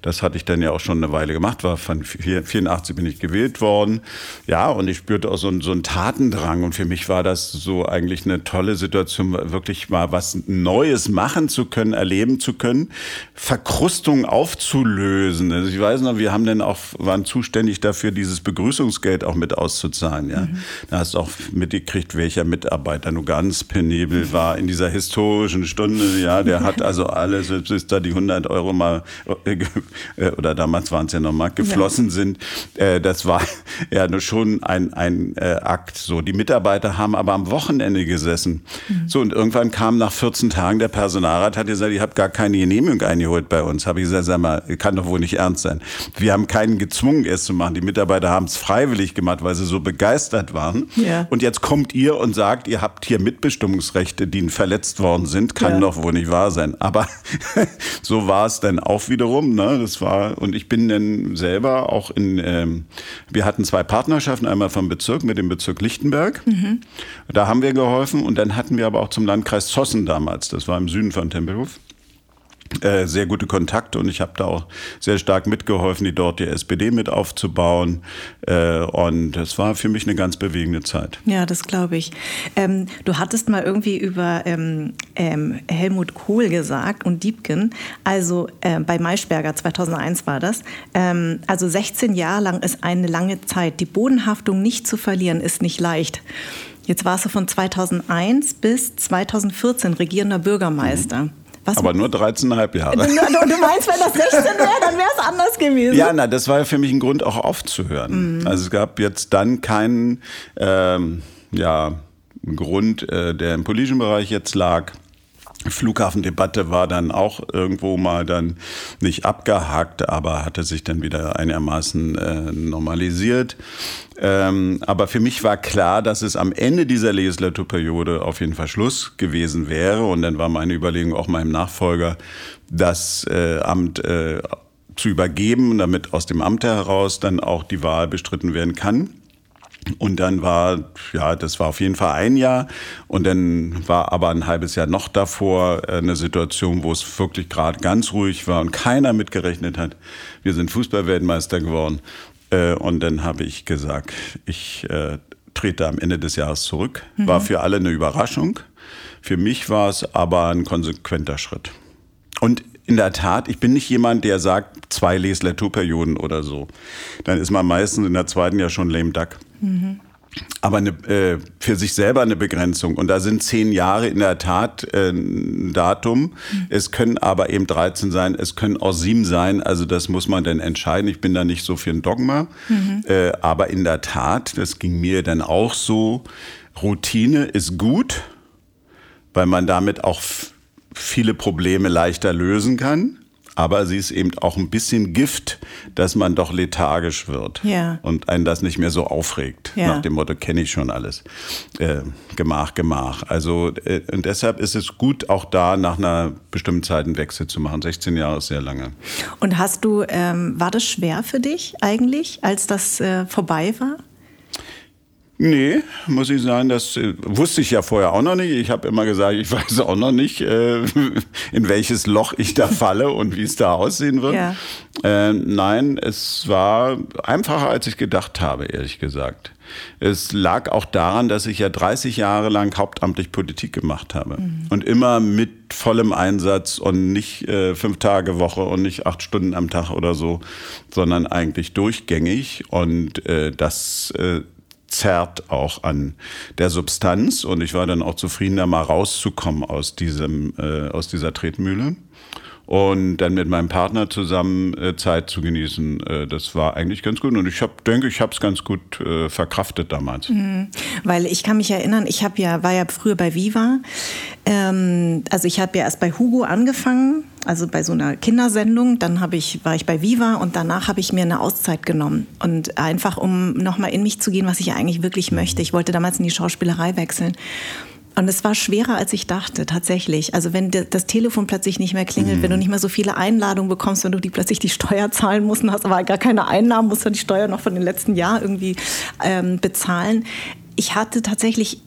[SPEAKER 2] das hatte ich dann ja auch schon eine Weile gemacht, war von 84 bin ich gewählt worden. Ja, und ich spürte auch so einen, so einen Tatendrang. Und für mich war das so eigentlich eine tolle Situation, wirklich mal was Neues machen zu können, erleben zu können, Verkrustung aufzulösen. Also ich weiß noch, wir haben dann auch, waren zuständig dafür, dieses Begrüßungsgeld auch mit auszuzahlen. Ja. Mhm. Da hast du auch mitgekriegt, welcher Mitarbeiter nur ganz penibel war in dieser historischen Stunde. Ja, der hat also alles, bis da die 100 Euro mal äh, oder damals waren es ja noch mal geflossen ja. sind. Äh, das war ja nur schon ein, ein äh, Akt. So, die Mitarbeiter haben aber am Wochenende gesessen. Mhm. So, und irgendwann kam nach 14 Tagen der Personalrat, hat gesagt, ich habe gar keine Genehmigung eingeholt bei uns. Habe ich gesagt, sag mal, kann doch wohl nicht ernst sein. Wir haben keinen gezwungen, es zu machen. Die Mitarbeiter haben es freiwillig gemacht, weil sie so begeistert waren. Ja. Und jetzt kommt ihr und sagt, ihr habt hier Mitbestimmungsrechte, die verletzt worden sind. Kann ja. doch wohl nicht wahr sein. Aber so war es dann auch wiederum. Ne? Das war, und ich bin dann selber auch in, ähm, wir hatten zwei Partnerschaften, einmal vom Bezirk mit dem Bezirk Lichtenberg. Mhm. Da haben wir geholfen und dann hatten wir aber auch zum Landkreis Zossen damals, das war im Süden von Tempelhof äh, sehr gute Kontakte und ich habe da auch sehr stark mitgeholfen, die dort die SPD mit aufzubauen. Äh, und es war für mich eine ganz bewegende Zeit.
[SPEAKER 1] Ja, das glaube ich. Ähm, du hattest mal irgendwie über ähm, ähm, Helmut Kohl gesagt und Diebken, also äh, bei Maischberger 2001 war das. Ähm, also 16 Jahre lang ist eine lange Zeit. Die Bodenhaftung nicht zu verlieren ist nicht leicht. Jetzt warst du von 2001 bis 2014 regierender Bürgermeister. Mhm.
[SPEAKER 2] Was aber nur 13,5 Jahre. Du,
[SPEAKER 1] du, meinst, wenn das 16 wäre, dann wäre es anders gewesen.
[SPEAKER 2] Ja, na, das war ja für mich ein Grund, auch aufzuhören. Mhm. Also es gab jetzt dann keinen ähm, ja, Grund, äh, der im politischen Bereich jetzt lag, Flughafendebatte war dann auch irgendwo mal dann nicht abgehakt, aber hatte sich dann wieder einigermaßen äh, normalisiert. Ähm, aber für mich war klar, dass es am Ende dieser Legislaturperiode auf jeden Fall Schluss gewesen wäre. Und dann war meine Überlegung auch meinem Nachfolger, das äh, Amt äh, zu übergeben, damit aus dem Amt heraus dann auch die Wahl bestritten werden kann. Und dann war, ja, das war auf jeden Fall ein Jahr. Und dann war aber ein halbes Jahr noch davor äh, eine Situation, wo es wirklich gerade ganz ruhig war und keiner mitgerechnet hat. Wir sind Fußballweltmeister geworden. Äh, und dann habe ich gesagt, ich äh, trete am Ende des Jahres zurück. Mhm. War für alle eine Überraschung. Für mich war es aber ein konsequenter Schritt. Und in der Tat, ich bin nicht jemand, der sagt, zwei Legislaturperioden oder so. Dann ist man meistens in der zweiten ja schon lame duck. Mhm aber eine, äh, für sich selber eine Begrenzung. Und da sind zehn Jahre in der Tat äh, ein Datum. Mhm. Es können aber eben 13 sein, es können auch sieben sein. Also das muss man dann entscheiden. Ich bin da nicht so für ein Dogma. Mhm. Äh, aber in der Tat, das ging mir dann auch so, Routine ist gut, weil man damit auch viele Probleme leichter lösen kann aber sie ist eben auch ein bisschen Gift, dass man doch lethargisch wird ja. und einen das nicht mehr so aufregt. Ja. Nach dem Motto, kenne ich schon alles. Äh, Gemach, Gemach. Also äh, und deshalb ist es gut, auch da nach einer bestimmten Zeit einen Wechsel zu machen. 16 Jahre ist sehr lange.
[SPEAKER 1] Und hast du, ähm, war das schwer für dich eigentlich, als das äh, vorbei war?
[SPEAKER 2] Nee, muss ich sagen, das äh, wusste ich ja vorher auch noch nicht. Ich habe immer gesagt, ich weiß auch noch nicht, äh, in welches Loch ich da falle und wie es da aussehen wird. Ja. Äh, nein, es war einfacher, als ich gedacht habe, ehrlich gesagt. Es lag auch daran, dass ich ja 30 Jahre lang hauptamtlich Politik gemacht habe. Mhm. Und immer mit vollem Einsatz und nicht äh, fünf Tage Woche und nicht acht Stunden am Tag oder so, sondern eigentlich durchgängig. Und äh, das äh, zerrt auch an der Substanz. Und ich war dann auch zufrieden, da mal rauszukommen aus diesem, äh, aus dieser Tretmühle und dann mit meinem Partner zusammen äh, Zeit zu genießen. Äh, das war eigentlich ganz gut und ich hab, denke, ich habe es ganz gut äh, verkraftet damals. Mhm.
[SPEAKER 1] Weil ich kann mich erinnern, ich habe ja war ja früher bei Viva, ähm, also ich habe ja erst bei Hugo angefangen also bei so einer Kindersendung. Dann habe ich, war ich bei Viva und danach habe ich mir eine Auszeit genommen. Und einfach, um nochmal in mich zu gehen, was ich eigentlich wirklich möchte. Ich wollte damals in die Schauspielerei wechseln. Und es war schwerer, als ich dachte, tatsächlich. Also wenn das Telefon plötzlich nicht mehr klingelt, mhm. wenn du nicht mehr so viele Einladungen bekommst, wenn du die plötzlich die Steuer zahlen musst und hast aber gar keine Einnahmen, musst du die Steuer noch von den letzten Jahren irgendwie ähm, bezahlen. Ich hatte tatsächlich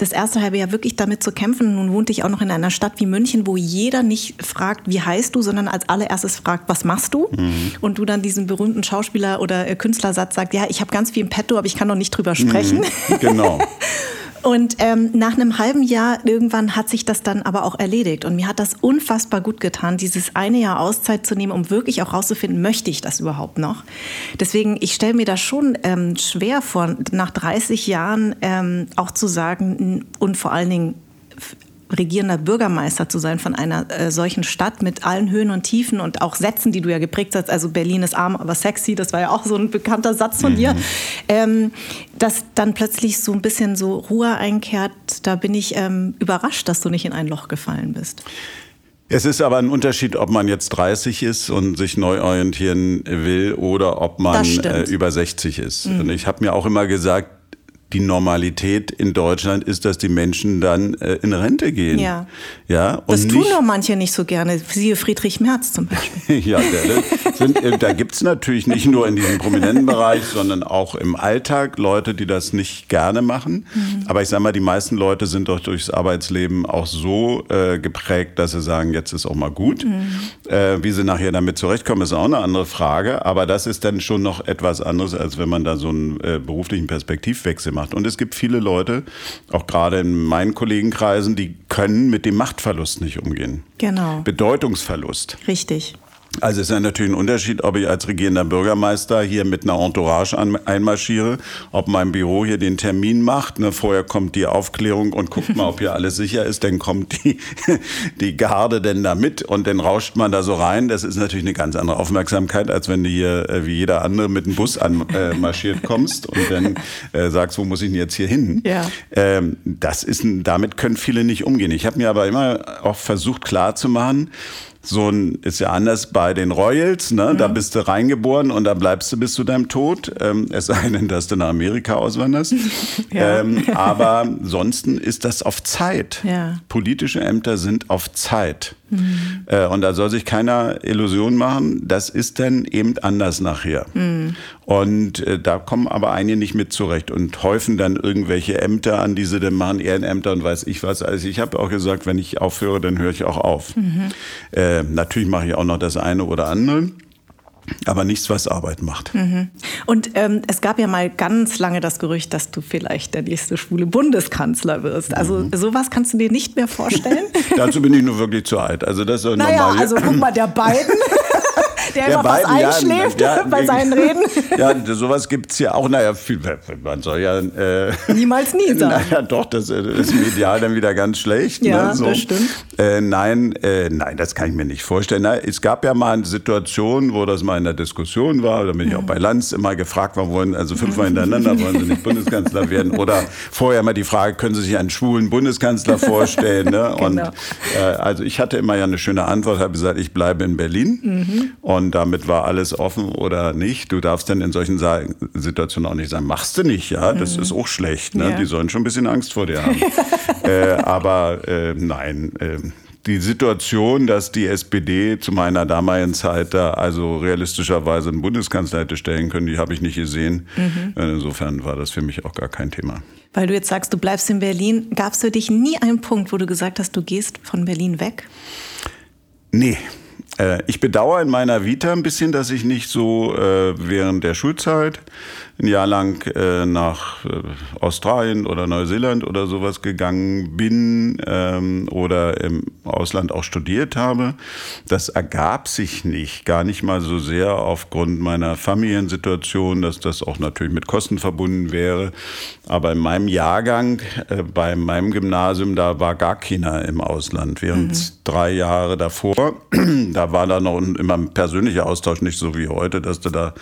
[SPEAKER 1] das erste halbe Jahr wirklich damit zu kämpfen. Nun wohnte ich auch noch in einer Stadt wie München, wo jeder nicht fragt, wie heißt du, sondern als allererstes fragt, was machst du? Mhm. Und du dann diesen berühmten Schauspieler- oder äh, Künstlersatz sagst, ja, ich habe ganz viel im Petto, aber ich kann noch nicht drüber sprechen.
[SPEAKER 2] Mhm. Genau.
[SPEAKER 1] Und ähm, nach einem halben Jahr irgendwann hat sich das dann aber auch erledigt. Und mir hat das unfassbar gut getan, dieses eine Jahr Auszeit zu nehmen, um wirklich auch rauszufinden, möchte ich das überhaupt noch? Deswegen, ich stelle mir das schon ähm, schwer vor, nach 30 Jahren ähm, auch zu sagen und vor allen Dingen regierender Bürgermeister zu sein von einer äh, solchen Stadt mit allen Höhen und Tiefen und auch Sätzen, die du ja geprägt hast. Also Berlin ist arm, aber sexy, das war ja auch so ein bekannter Satz von mhm. dir. Ähm, dass dann plötzlich so ein bisschen so Ruhe einkehrt, da bin ich ähm, überrascht, dass du nicht in ein Loch gefallen bist.
[SPEAKER 2] Es ist aber ein Unterschied, ob man jetzt 30 ist und sich neu orientieren will oder ob man äh, über 60 ist. Mhm. Und ich habe mir auch immer gesagt, die Normalität in Deutschland ist, dass die Menschen dann äh, in Rente gehen.
[SPEAKER 1] Ja. ja und das tun doch manche nicht so gerne. Siehe Friedrich Merz zum Beispiel.
[SPEAKER 2] ja, der, sind, äh, da gibt's natürlich nicht nur in diesem prominenten Bereich, sondern auch im Alltag Leute, die das nicht gerne machen. Mhm. Aber ich sage mal, die meisten Leute sind doch durchs Arbeitsleben auch so äh, geprägt, dass sie sagen, jetzt ist auch mal gut. Mhm. Äh, wie sie nachher damit zurechtkommen, ist auch eine andere Frage. Aber das ist dann schon noch etwas anderes, als wenn man da so einen äh, beruflichen Perspektivwechsel macht macht. Und es gibt viele Leute, auch gerade in meinen Kollegenkreisen, die können mit dem Machtverlust nicht umgehen.
[SPEAKER 1] Genau.
[SPEAKER 2] Bedeutungsverlust.
[SPEAKER 1] Richtig.
[SPEAKER 2] Also es ist ja natürlich ein Unterschied, ob ich als regierender Bürgermeister hier mit einer Entourage einmarschiere, ob mein Büro hier den Termin macht. Ne, vorher kommt die Aufklärung und guckt mal, ob hier alles sicher ist. Dann kommt die, die Garde denn da mit und dann rauscht man da so rein. Das ist natürlich eine ganz andere Aufmerksamkeit, als wenn du hier äh, wie jeder andere mit dem Bus anmarschiert äh, kommst und dann äh, sagst, wo muss ich denn jetzt hier hin? Ja. Ähm, das ist, damit können viele nicht umgehen. Ich habe mir aber immer auch versucht klarzumachen, so ein, ist ja anders bei den Royals, ne? Mhm. Da bist du reingeboren und da bleibst du bis zu deinem Tod. Ähm, es sei denn, dass du nach Amerika auswanderst. ja. ähm, aber ansonsten ist das auf Zeit. Ja. Politische Ämter sind auf Zeit. Mhm. Äh, und da soll sich keiner Illusion machen, das ist dann eben anders nachher. Mhm. Und äh, da kommen aber einige nicht mit zurecht und häufen dann irgendwelche Ämter an, diese dann machen Ehrenämter und weiß ich was. Also ich habe auch gesagt, wenn ich aufhöre, dann höre ich auch auf. Mhm. Äh, natürlich mache ich auch noch das eine oder andere. Aber nichts, was Arbeit macht.
[SPEAKER 1] Mhm. Und ähm, es gab ja mal ganz lange das Gerücht, dass du vielleicht der nächste schwule Bundeskanzler wirst. Also mhm. sowas kannst du dir nicht mehr vorstellen?
[SPEAKER 2] Dazu bin ich nur wirklich zu alt. Also das ist
[SPEAKER 1] naja, normal. Also guck mal, der Biden. Der, der immer beiden, fast einschläft ja, bei seinen Reden.
[SPEAKER 2] Ja, sowas gibt es ja auch. Naja, viel, man soll ja...
[SPEAKER 1] Äh, Niemals nie sagen.
[SPEAKER 2] Naja, doch, das ist medial dann wieder ganz schlecht.
[SPEAKER 1] Ja, ne, so. das stimmt.
[SPEAKER 2] Äh, nein, äh, nein, das kann ich mir nicht vorstellen. Na, es gab ja mal eine Situation, wo das mal in der Diskussion war, da bin ich auch bei Lanz immer gefragt worden, wollen, also fünfmal hintereinander wollen Sie nicht Bundeskanzler werden? Oder vorher mal die Frage, können Sie sich einen schwulen Bundeskanzler vorstellen? Ne? Und genau. äh, also ich hatte immer ja eine schöne Antwort, habe gesagt, ich bleibe in Berlin. Mhm. Und damit war alles offen oder nicht. Du darfst dann in solchen Sa Situationen auch nicht sagen, machst du nicht, ja, das mhm. ist auch schlecht. Ne? Ja. Die sollen schon ein bisschen Angst vor dir haben. äh, aber äh, nein, äh, die Situation, dass die SPD zu meiner damaligen Zeit da also realistischerweise einen Bundeskanzler hätte stellen können, die habe ich nicht gesehen. Mhm. Insofern war das für mich auch gar kein Thema.
[SPEAKER 1] Weil du jetzt sagst, du bleibst in Berlin, gab es für dich nie einen Punkt, wo du gesagt hast, du gehst von Berlin weg?
[SPEAKER 2] Nee, äh, ich bedauere in meiner Vita ein bisschen, dass ich nicht so äh, während der Schulzeit ein Jahr lang äh, nach äh, Australien oder Neuseeland oder sowas gegangen bin ähm, oder im Ausland auch studiert habe. Das ergab sich nicht, gar nicht mal so sehr aufgrund meiner Familiensituation, dass das auch natürlich mit Kosten verbunden wäre. Aber in meinem Jahrgang, äh, bei meinem Gymnasium, da war gar keiner im Ausland. Während mhm. drei Jahre davor, da war da noch immer ein persönlicher Austausch, nicht so wie heute, dass du da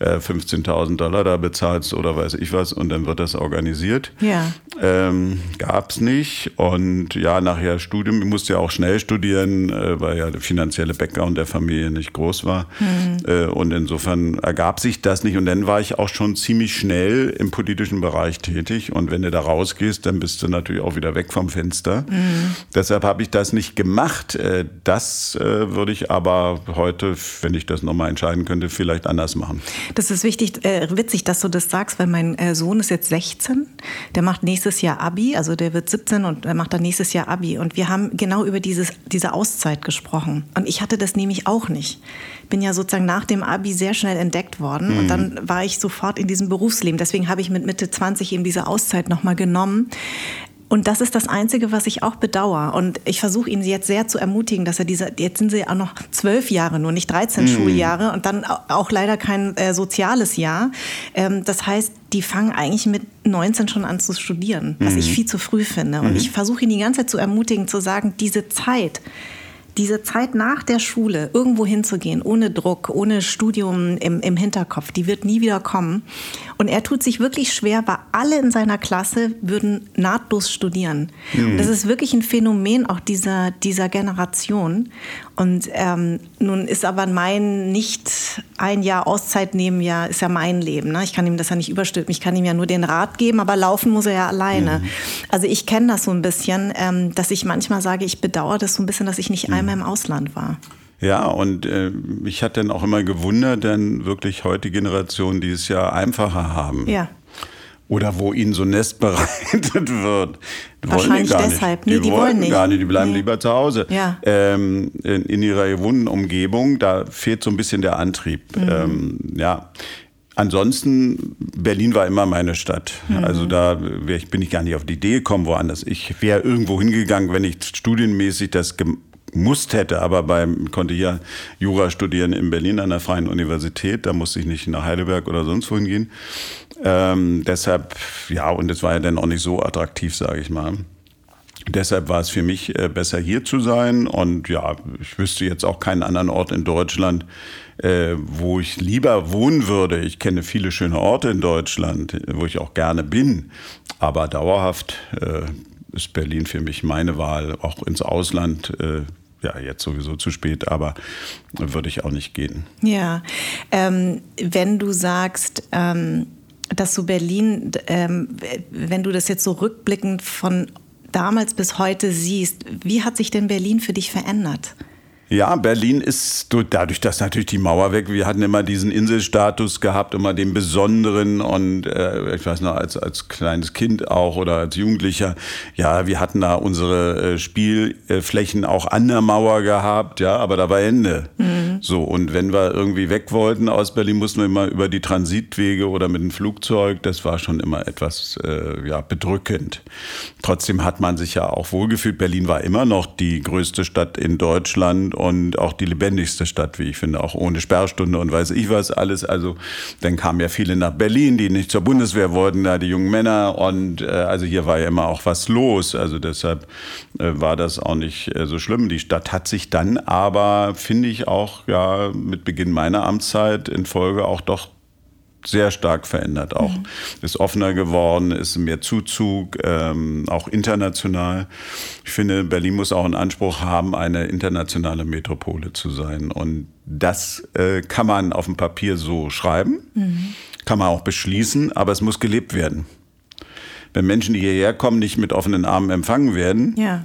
[SPEAKER 2] äh, 15.000 Dollar da bezahlst oder weiß ich was und dann wird das organisiert.
[SPEAKER 1] Ja.
[SPEAKER 2] Ähm, Gab es nicht. Und ja, nachher Studium, ich musste ja auch schnell studieren, äh, weil ja der finanzielle Background der Familie nicht groß war. Mhm. Äh, und insofern ergab sich das nicht. Und dann war ich auch schon ziemlich schnell im politischen Bereich tätig. Und wenn du da rausgehst, dann bist du natürlich auch wieder weg vom Fenster. Mhm. Deshalb habe ich das nicht gemacht. Äh, das äh, würde ich aber heute, wenn ich das nochmal entscheiden könnte, vielleicht anders machen.
[SPEAKER 1] Das ist wichtig, äh, witzig, dass dass du das sagst, weil mein äh, Sohn ist jetzt 16, der macht nächstes Jahr Abi, also der wird 17 und er macht dann nächstes Jahr Abi. Und wir haben genau über dieses, diese Auszeit gesprochen. Und ich hatte das nämlich auch nicht. Bin ja sozusagen nach dem Abi sehr schnell entdeckt worden mhm. und dann war ich sofort in diesem Berufsleben. Deswegen habe ich mit Mitte 20 eben diese Auszeit nochmal genommen. Und das ist das Einzige, was ich auch bedauere. Und ich versuche ihn jetzt sehr zu ermutigen, dass er diese, jetzt sind sie auch noch zwölf Jahre, nur nicht 13 mm. Schuljahre und dann auch leider kein äh, soziales Jahr. Ähm, das heißt, die fangen eigentlich mit 19 schon an zu studieren, was mm. ich mhm. viel zu früh finde. Und mm. ich versuche ihn die ganze Zeit zu ermutigen, zu sagen, diese Zeit, diese Zeit nach der Schule irgendwo hinzugehen, ohne Druck, ohne Studium im, im Hinterkopf, die wird nie wieder kommen. Und er tut sich wirklich schwer, weil alle in seiner Klasse würden nahtlos studieren. Mhm. das ist wirklich ein Phänomen auch dieser, dieser Generation. Und ähm, nun ist aber mein nicht ein Jahr Auszeit nehmen ja, ist ja mein Leben. Ne? Ich kann ihm das ja nicht überstülpen. Ich kann ihm ja nur den Rat geben, aber laufen muss er ja alleine. Mhm. Also ich kenne das so ein bisschen, ähm, dass ich manchmal sage, ich bedauere das so ein bisschen, dass ich nicht mhm. einmal im Ausland war.
[SPEAKER 2] Ja, und äh, mich hat dann auch immer gewundert, denn wirklich heute Generationen, die es ja einfacher haben.
[SPEAKER 1] Ja.
[SPEAKER 2] Oder wo ihnen so ein Nest bereitet wird.
[SPEAKER 1] Die Wahrscheinlich wollen die deshalb.
[SPEAKER 2] Nicht. Nee, die,
[SPEAKER 1] die wollen nicht.
[SPEAKER 2] gar nicht. Die bleiben
[SPEAKER 1] nee.
[SPEAKER 2] lieber zu Hause.
[SPEAKER 1] Ja.
[SPEAKER 2] Ähm, in, in, ihrer gewohnten Umgebung, da fehlt so ein bisschen der Antrieb. Mhm. Ähm, ja. Ansonsten, Berlin war immer meine Stadt. Mhm. Also da ich, bin ich gar nicht auf die Idee gekommen, woanders. Ich wäre irgendwo hingegangen, wenn ich studienmäßig das gemusst hätte, aber beim, konnte hier Jura studieren in Berlin an der Freien Universität. Da musste ich nicht nach Heidelberg oder sonst wohin gehen. Ähm, deshalb, ja, und es war ja dann auch nicht so attraktiv, sage ich mal. Deshalb war es für mich äh, besser hier zu sein und ja, ich wüsste jetzt auch keinen anderen Ort in Deutschland, äh, wo ich lieber wohnen würde. Ich kenne viele schöne Orte in Deutschland, wo ich auch gerne bin, aber dauerhaft äh, ist Berlin für mich meine Wahl, auch ins Ausland. Ja, jetzt sowieso zu spät, aber würde ich auch nicht gehen.
[SPEAKER 1] Ja, ähm, wenn du sagst, ähm, dass du Berlin, ähm, wenn du das jetzt so rückblickend von damals bis heute siehst, wie hat sich denn Berlin für dich verändert?
[SPEAKER 2] Ja, Berlin ist dadurch, dass natürlich die Mauer weg, wir hatten immer diesen Inselstatus gehabt, immer den besonderen und äh, ich weiß noch, als, als kleines Kind auch oder als Jugendlicher, ja, wir hatten da unsere äh, Spielflächen auch an der Mauer gehabt, ja, aber da war Ende. Mhm. So, und wenn wir irgendwie weg wollten aus Berlin, mussten wir immer über die Transitwege oder mit dem Flugzeug, das war schon immer etwas äh, ja, bedrückend. Trotzdem hat man sich ja auch wohlgefühlt. Berlin war immer noch die größte Stadt in Deutschland und auch die lebendigste Stadt, wie ich finde, auch ohne Sperrstunde und weiß ich was alles. Also dann kamen ja viele nach Berlin, die nicht zur Bundeswehr wollten, da die jungen Männer und äh, also hier war ja immer auch was los. Also deshalb äh, war das auch nicht äh, so schlimm. Die Stadt hat sich dann aber, finde ich, auch ja mit Beginn meiner Amtszeit in Folge auch doch sehr stark verändert. Auch mhm. ist offener geworden, ist mehr Zuzug, ähm, auch international. Ich finde, Berlin muss auch einen Anspruch haben, eine internationale Metropole zu sein. Und das äh, kann man auf dem Papier so schreiben, mhm. kann man auch beschließen, aber es muss gelebt werden. Wenn Menschen, die hierher kommen, nicht mit offenen Armen empfangen werden, ja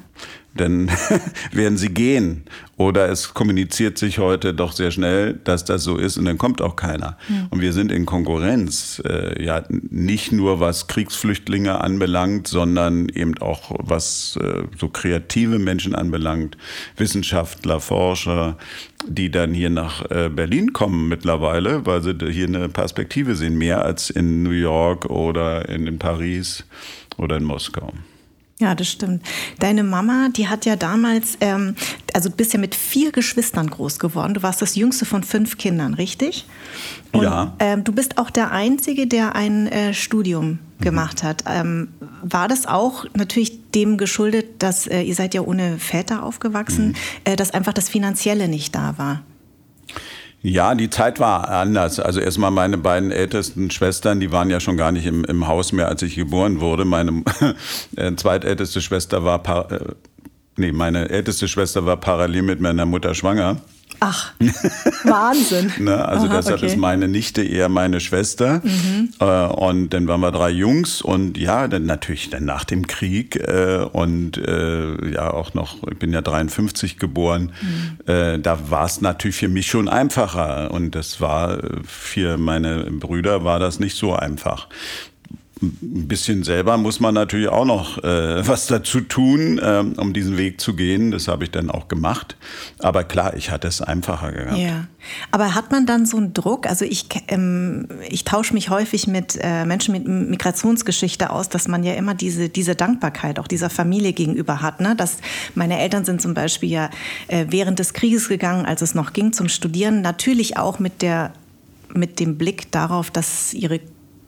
[SPEAKER 2] dann werden sie gehen. Oder es kommuniziert sich heute doch sehr schnell, dass das so ist und dann kommt auch keiner. Mhm. Und wir sind in Konkurrenz, äh, ja, nicht nur was Kriegsflüchtlinge anbelangt, sondern eben auch was äh, so kreative Menschen anbelangt, Wissenschaftler, Forscher, die dann hier nach äh, Berlin kommen mittlerweile, weil sie hier eine Perspektive sehen, mehr als in New York oder in, in Paris oder in Moskau.
[SPEAKER 1] Ja, das stimmt. Deine Mama, die hat ja damals, ähm, also du bist ja mit vier Geschwistern groß geworden. Du warst das jüngste von fünf Kindern, richtig? Und, ja. Ähm, du bist auch der Einzige, der ein äh, Studium mhm. gemacht hat. Ähm, war das auch natürlich dem geschuldet, dass äh, ihr seid ja ohne Väter aufgewachsen, mhm. äh, dass einfach das Finanzielle nicht da war?
[SPEAKER 2] Ja, die Zeit war anders. Also erstmal meine beiden ältesten Schwestern, die waren ja schon gar nicht im, im Haus mehr, als ich geboren wurde. Meine äh, zweitälteste Schwester war, äh, nee, meine älteste Schwester war parallel mit meiner Mutter schwanger.
[SPEAKER 1] Ach, Wahnsinn.
[SPEAKER 2] ne, also Aha, deshalb okay. ist meine Nichte eher meine Schwester. Mhm. Äh, und dann waren wir drei Jungs und ja, dann natürlich dann nach dem Krieg äh, und äh, ja auch noch, ich bin ja 53 geboren, mhm. Da war es natürlich für mich schon einfacher. Und das war für meine Brüder war das nicht so einfach ein bisschen selber muss man natürlich auch noch äh, was dazu tun, ähm, um diesen Weg zu gehen. Das habe ich dann auch gemacht. Aber klar, ich hatte es einfacher gehabt.
[SPEAKER 1] Ja. Aber hat man dann so einen Druck? Also ich, ähm, ich tausche mich häufig mit äh, Menschen mit Migrationsgeschichte aus, dass man ja immer diese, diese Dankbarkeit auch dieser Familie gegenüber hat. Ne? Dass meine Eltern sind zum Beispiel ja äh, während des Krieges gegangen, als es noch ging zum Studieren, natürlich auch mit der mit dem Blick darauf, dass ihre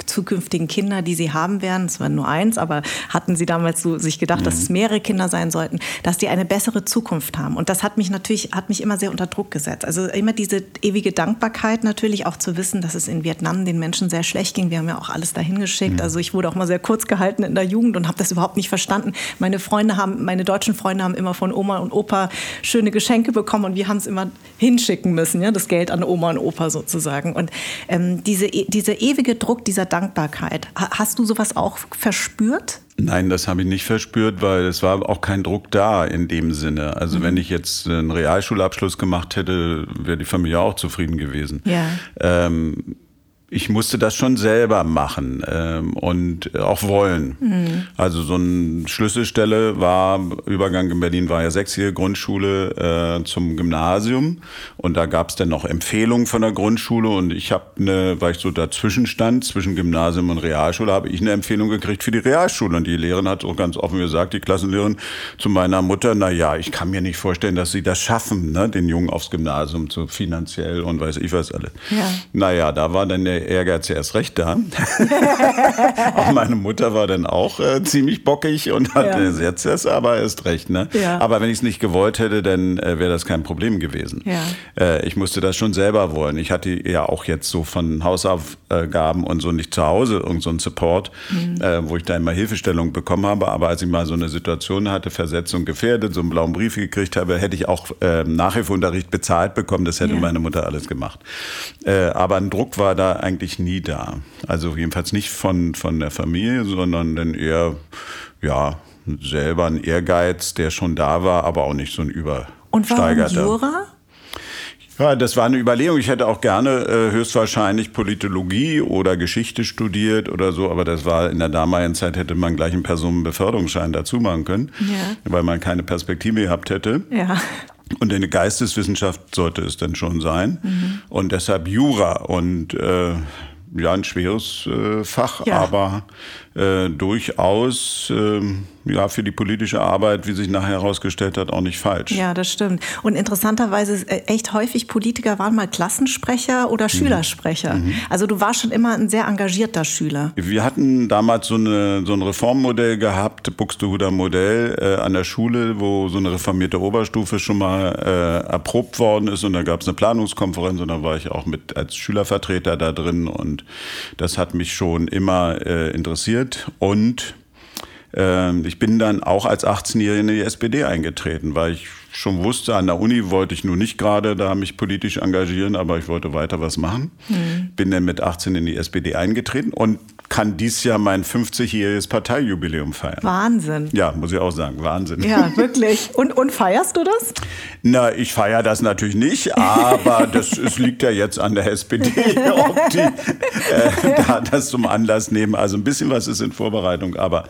[SPEAKER 1] zukünftigen Kinder, die sie haben werden, es war nur eins, aber hatten sie damals so sich gedacht, mhm. dass es mehrere Kinder sein sollten, dass die eine bessere Zukunft haben. Und das hat mich natürlich, hat mich immer sehr unter Druck gesetzt. Also immer diese ewige Dankbarkeit natürlich auch zu wissen, dass es in Vietnam den Menschen sehr schlecht ging. Wir haben ja auch alles dahin geschickt. Mhm. Also ich wurde auch mal sehr kurz gehalten in der Jugend und habe das überhaupt nicht verstanden. Meine Freunde haben, meine deutschen Freunde haben immer von Oma und Opa schöne Geschenke bekommen und wir haben es immer hinschicken müssen, ja, das Geld an Oma und Opa sozusagen. Und ähm, diese, e, dieser ewige Druck, dieser Dankbarkeit. Hast du sowas auch verspürt?
[SPEAKER 2] Nein, das habe ich nicht verspürt, weil es war auch kein Druck da in dem Sinne. Also mhm. wenn ich jetzt einen Realschulabschluss gemacht hätte, wäre die Familie auch zufrieden gewesen. Ja. Ähm, ich musste das schon selber machen ähm, und auch wollen. Mhm. Also so eine Schlüsselstelle war, Übergang in Berlin war ja sechsjährige Grundschule äh, zum Gymnasium und da gab es dann noch Empfehlungen von der Grundschule und ich habe eine, weil ich so dazwischen stand, zwischen Gymnasium und Realschule, habe ich eine Empfehlung gekriegt für die Realschule und die Lehrerin hat auch ganz offen gesagt, die Klassenlehrerin zu meiner Mutter, na ja, ich kann mir nicht vorstellen, dass sie das schaffen, ne, den Jungen aufs Gymnasium zu finanziell und weiß ich was alles. Ja. Naja, da war dann der Ehrgeiz erst recht da. auch meine Mutter war dann auch äh, ziemlich bockig und hat ja. jetzt erst aber erst recht. Ne? Ja. Aber wenn ich es nicht gewollt hätte, dann äh, wäre das kein Problem gewesen. Ja. Äh, ich musste das schon selber wollen. Ich hatte ja auch jetzt so von Hausaufgaben und so nicht zu Hause irgendeinen so Support, mhm. Äh, wo ich da immer Hilfestellung bekommen habe. Aber als ich mal so eine Situation hatte, Versetzung gefährdet, so einen blauen Brief gekriegt habe, hätte ich auch ähm, Nachhilfeunterricht bezahlt bekommen. Das hätte meine Mutter alles gemacht. Äh, aber ein Druck war da eigentlich eigentlich nie da. Also jedenfalls nicht von, von der Familie, sondern dann eher, ja, selber ein Ehrgeiz, der schon da war, aber auch nicht so ein über,
[SPEAKER 1] Und warum. Jura?
[SPEAKER 2] Ja, das war eine Überlegung. Ich hätte auch gerne äh, höchstwahrscheinlich Politologie oder Geschichte studiert oder so, aber das war in der damaligen Zeit hätte man gleich einen Personenbeförderungsschein dazu machen können,
[SPEAKER 1] Ja.
[SPEAKER 2] weil man keine Perspektive gehabt hätte.
[SPEAKER 1] Ja.
[SPEAKER 2] Und eine Geisteswissenschaft sollte es dann schon sein. Und deshalb Jura und äh, ja, ein schweres äh, Fach,
[SPEAKER 1] Ja.
[SPEAKER 2] aber äh, durchaus ähm, ja, für die politische Arbeit, wie sich nachher herausgestellt hat, auch nicht falsch.
[SPEAKER 1] Ja, das stimmt. Und interessanterweise äh, echt häufig Politiker waren mal Klassensprecher oder Schülersprecher. Also du warst schon immer ein sehr engagierter Schüler.
[SPEAKER 2] Wir hatten damals so, eine, so ein Reformmodell gehabt, Buxtehuder Modell äh, an der Schule, wo so eine reformierte Oberstufe schon mal äh, erprobt worden ist und da gab es eine Planungskonferenz und da war ich auch mit als Schülervertreter da drin und das hat mich schon immer äh, interessiert und ich bin dann auch als 18-Jähriger in die SPD eingetreten, weil ich schon wusste, an der Uni wollte ich nur nicht gerade da mich politisch engagieren, aber ich wollte weiter was machen. Bin dann mit 18 in die SPD eingetreten und kann dies Jahr mein 50-jähriges Parteijubiläum feiern.
[SPEAKER 1] Wahnsinn.
[SPEAKER 2] Ja, muss ich auch sagen, Wahnsinn.
[SPEAKER 1] Ja, wirklich. Und, und feierst du das?
[SPEAKER 2] Na, ich feiere das natürlich nicht, aber das es liegt ja jetzt an der SPD, ob die äh, da das zum Anlass nehmen. Also ein bisschen was ist in Vorbereitung, aber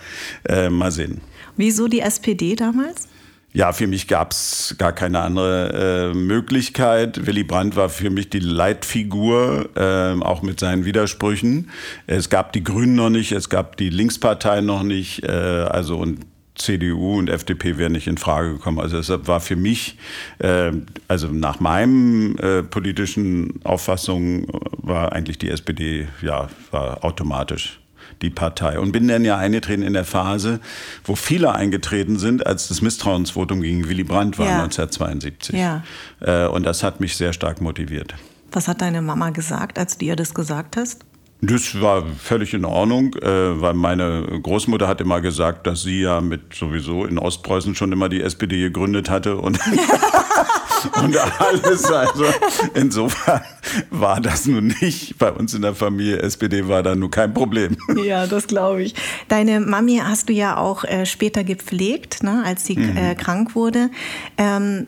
[SPEAKER 2] äh, mal sehen.
[SPEAKER 1] Wieso die SPD damals?
[SPEAKER 2] Ja, für mich gab's gar keine andere äh, Möglichkeit. Willy Brandt war für mich die Leitfigur, äh, auch mit seinen Widersprüchen. Es gab die Grünen noch nicht, es gab die Linkspartei noch nicht, äh, also und CDU und FDP wären nicht in Frage gekommen. Also deshalb war für mich, äh, also nach meinem äh, politischen Auffassung, äh, war eigentlich die SPD ja war automatisch die Partei. Und bin dann ja eingetreten in der Phase, wo viele eingetreten sind, als das Misstrauensvotum gegen Willy Brandt war
[SPEAKER 1] Ja.
[SPEAKER 2] 1972.
[SPEAKER 1] Ja.
[SPEAKER 2] Äh, und das hat mich sehr stark motiviert.
[SPEAKER 1] Was hat deine Mama gesagt, als du ihr das gesagt hast?
[SPEAKER 2] Das war völlig in Ordnung, äh, weil meine Großmutter hat immer gesagt, dass sie ja mit sowieso in Ostpreußen schon immer die SPD gegründet hatte und, und alles. Also insofern war das nun nicht bei uns in der Familie. SPD war da nun kein Problem.
[SPEAKER 1] Ja, das glaube ich. Deine Mami hast du ja auch äh, später gepflegt, ne, als sie äh, krank wurde. Ähm,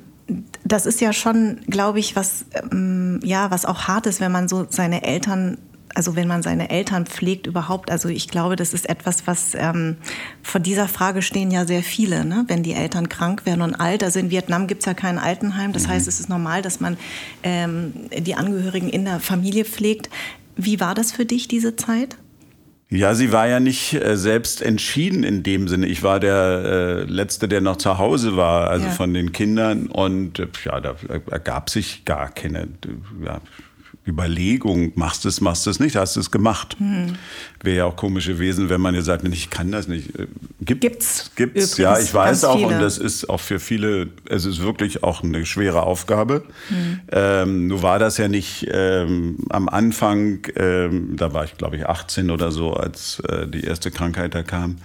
[SPEAKER 1] das ist ja schon, glaube ich, was, ähm, ja, was auch hart ist, wenn man so seine Eltern also wenn man seine Eltern pflegt überhaupt, also ich glaube, das ist etwas, was ähm, vor dieser Frage stehen ja sehr viele, ne? wenn die Eltern krank werden und alt. Also in Vietnam gibt es ja kein Altenheim, das heißt, es ist normal, dass man ähm, die Angehörigen in der Familie pflegt. Wie war das für dich, diese Zeit?
[SPEAKER 2] Ja, sie war ja nicht äh, selbst entschieden in dem Sinne. Ich war der äh, Letzte, der noch zu Hause war, also
[SPEAKER 1] Ja.
[SPEAKER 2] von den Kindern. Und äh, ja, da ergab sich gar keine äh, ja, Überlegung, machst du es, machst du es nicht, hast du es gemacht.
[SPEAKER 1] Hm.
[SPEAKER 2] Wäre ja auch komisch gewesen, wenn man gesagt hätte, ich kann das nicht. Äh, Gibt,
[SPEAKER 1] Gibt's
[SPEAKER 2] Gibt's,
[SPEAKER 1] übrigens
[SPEAKER 2] ja, ich weiß auch.
[SPEAKER 1] viele.
[SPEAKER 2] Und das ist auch für viele, es ist wirklich auch eine schwere Aufgabe.
[SPEAKER 1] Hm.
[SPEAKER 2] Ähm, nur war das ja nicht ähm, am Anfang, ähm, da war ich glaube ich 18 oder so, als äh, die erste Krankheit da kam,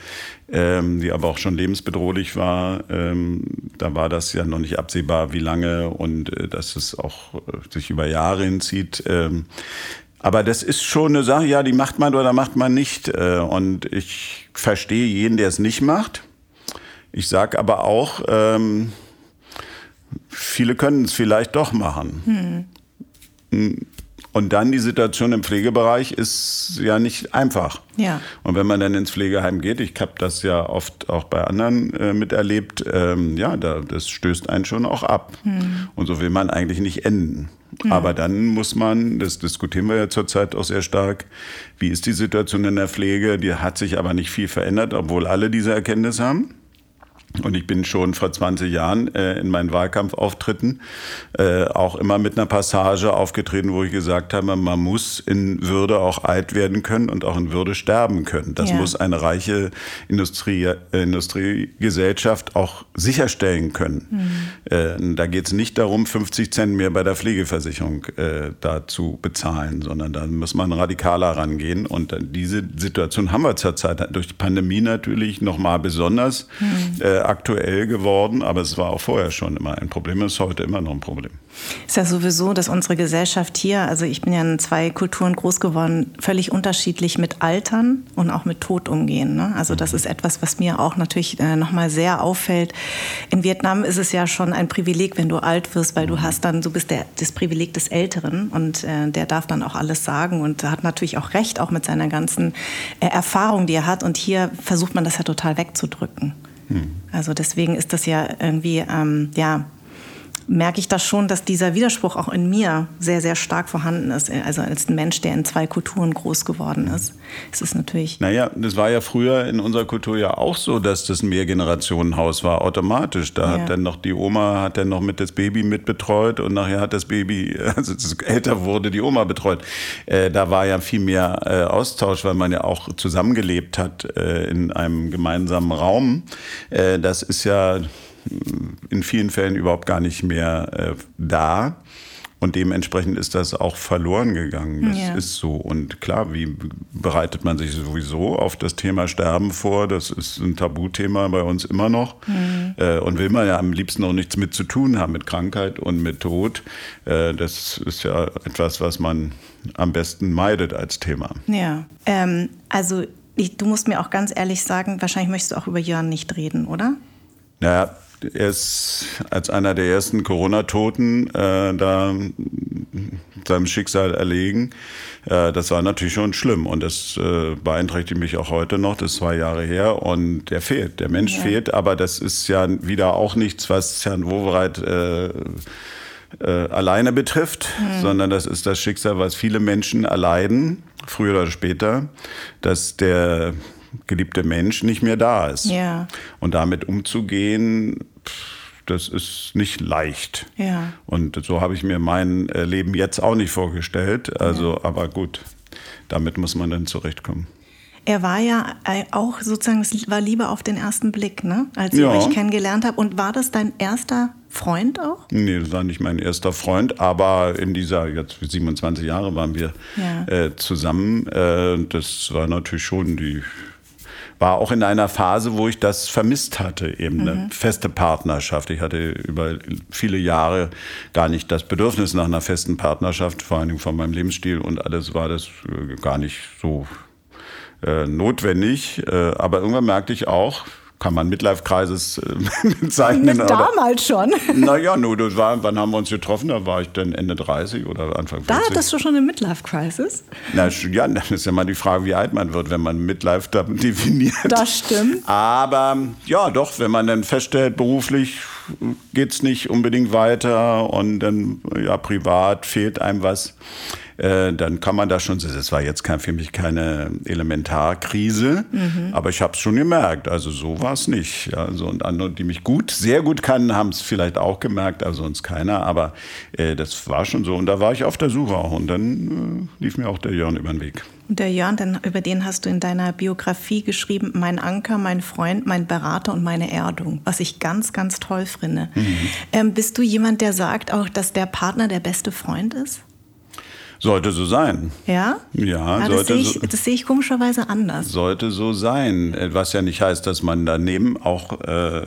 [SPEAKER 2] ähm, die aber auch schon lebensbedrohlich war. Ähm, da war das ja noch nicht absehbar, wie lange und äh, dass es auch äh, sich über Jahre hinzieht. Aber das ist schon eine Sache, ja, die macht man oder macht man nicht. Äh, Und ich verstehe jeden, der es nicht macht. Ich sage aber auch, ähm, viele können es vielleicht doch machen. Und dann die Situation im Pflegebereich ist ja nicht einfach.
[SPEAKER 1] Ja.
[SPEAKER 2] Und wenn man dann ins Pflegeheim geht, ich habe das ja oft auch bei anderen äh, miterlebt, ähm, ja, da, das stößt einen schon auch ab. Und so will man eigentlich nicht enden. Aber dann muss man, das diskutieren wir ja zurzeit auch sehr stark, wie ist die Situation in der Pflege? Die hat sich aber nicht viel verändert, obwohl alle diese Erkenntnis haben. Und ich bin schon vor 20 Jahren äh, in meinen Wahlkampfauftritten äh, auch immer mit einer Passage aufgetreten, wo ich gesagt habe, man muss in Würde auch alt werden können und auch in Würde sterben können. Das
[SPEAKER 1] Ja.
[SPEAKER 2] muss eine reiche Industrie, äh, Industriegesellschaft auch sicherstellen können. Äh, da geht es nicht darum, 50 Cent mehr bei der Pflegeversicherung äh, da zu bezahlen, sondern da muss man radikaler rangehen. Und äh, diese Situation haben wir zurzeit durch die Pandemie natürlich nochmal besonders. Äh, aktuell geworden, aber es war auch vorher schon immer ein Problem, es ist heute immer noch ein Problem.
[SPEAKER 1] Ist ja sowieso, dass unsere Gesellschaft hier, also ich bin ja in zwei Kulturen groß geworden, völlig unterschiedlich mit Altern und auch mit Tod umgehen. Ne? Also das ist etwas, was mir auch natürlich äh, nochmal sehr auffällt. In Vietnam ist es ja schon ein Privileg, wenn du alt wirst, weil du hast dann, du bist der, das Privileg des Älteren und äh, der darf dann auch alles sagen und hat natürlich auch recht, auch mit seiner ganzen äh, Erfahrung, die er hat. Und hier versucht man das ja total wegzudrücken. Hm. Also deswegen ist das ja irgendwie, ähm, ja, merke ich das schon, dass dieser Widerspruch auch in mir sehr, sehr stark vorhanden ist. Also als ein Mensch, der in zwei Kulturen groß geworden ist. Es ist natürlich.
[SPEAKER 2] Naja, das war ja früher in unserer Kultur ja auch so, dass das ein Mehrgenerationenhaus war, automatisch. Da ja. hat dann noch die Oma, hat dann noch mit das Baby mitbetreut und nachher hat das Baby, also es älter wurde, die Oma betreut. Äh, da war ja viel mehr äh, Austausch, weil man ja auch zusammengelebt hat äh, in einem gemeinsamen Raum. Äh, das ist ja in vielen Fällen überhaupt gar nicht mehr äh, da. Und dementsprechend ist das auch verloren gegangen. Das ja. ist so. Und klar, wie bereitet man sich sowieso auf das Thema Sterben vor? Das ist ein Tabuthema bei uns immer noch. Mhm. Äh, und will man ja am liebsten auch nichts mit zu tun haben, mit Krankheit und mit Tod. Äh, das ist ja etwas, was man am besten meidet als Thema.
[SPEAKER 1] Ja, ähm, also ich, du musst mir auch ganz ehrlich sagen, wahrscheinlich möchtest du auch über Jörn nicht reden, oder?
[SPEAKER 2] Naja, er ist als einer der ersten Corona-Toten äh, da seinem Schicksal erlegen. Äh, das war natürlich schon schlimm und das äh, beeinträchtigt mich auch heute noch. Das ist zwei Jahre her und der fehlt, der Mensch ja. fehlt. Aber das ist ja wieder auch nichts, was Herrn Wowereit äh, äh, alleine betrifft, mhm. sondern das ist das Schicksal, was viele Menschen erleiden, früher oder später, dass der geliebte Mensch nicht mehr da ist. Ja. Und damit umzugehen, das ist nicht leicht. Ja. Und so habe ich mir mein äh, Leben jetzt auch nicht vorgestellt. Also, ja. aber gut, damit muss man dann zurechtkommen.
[SPEAKER 1] Er war ja äh, auch sozusagen, es war Liebe auf den ersten Blick, ne? als ich ja. euch kennengelernt habe. Und war das dein erster Freund auch?
[SPEAKER 2] Nee, das war nicht mein erster Freund, aber in dieser, jetzt 27 Jahre waren wir ja. äh, zusammen. Äh, das war natürlich schon die war auch in einer Phase, wo ich das vermisst hatte, eben eine mhm. feste Partnerschaft. Ich hatte über viele Jahre gar nicht das Bedürfnis nach einer festen Partnerschaft, vor allen Dingen von meinem Lebensstil und alles war das äh, gar nicht so äh, notwendig. Äh, aber irgendwann merkte ich auch, kann man Midlife-Kreises äh, bezeichnen.
[SPEAKER 1] Mit damals schon.
[SPEAKER 2] Naja, nur das war, wann haben wir uns getroffen? Da war ich dann Ende 30 oder Anfang 40.
[SPEAKER 1] Da hattest du schon eine Midlife-Crisis?
[SPEAKER 2] Na, ja, das ist ja mal die Frage, wie alt man wird, wenn man Midlife da definiert.
[SPEAKER 1] Das stimmt.
[SPEAKER 2] Aber ja, doch, wenn man dann feststellt, beruflich geht es nicht unbedingt weiter und dann ja privat fehlt einem was äh, dann kann man da schon, das war jetzt kein, für mich keine Elementarkrise, mhm. aber ich habe es schon gemerkt, also so war es nicht. Also, und andere, die mich gut, sehr gut kannten, haben es vielleicht auch gemerkt, aber sonst keiner, aber äh, das war schon so und da war ich auf der Suche auch und dann äh, lief mir auch der Jörn über den Weg.
[SPEAKER 1] Und der Jörn, denn, über den hast du in deiner Biografie geschrieben, mein Anker, mein Freund, mein Berater und meine Erdung, was ich ganz, ganz toll finde. Mhm. Ähm, bist du jemand, der sagt auch, dass der Partner der beste Freund ist?
[SPEAKER 2] Sollte so sein.
[SPEAKER 1] Ja?
[SPEAKER 2] Ja,
[SPEAKER 1] ah,
[SPEAKER 2] sollte
[SPEAKER 1] das sehe ich, das sehe ich komischerweise anders.
[SPEAKER 2] Sollte so sein. Was ja nicht heißt, dass man daneben auch äh,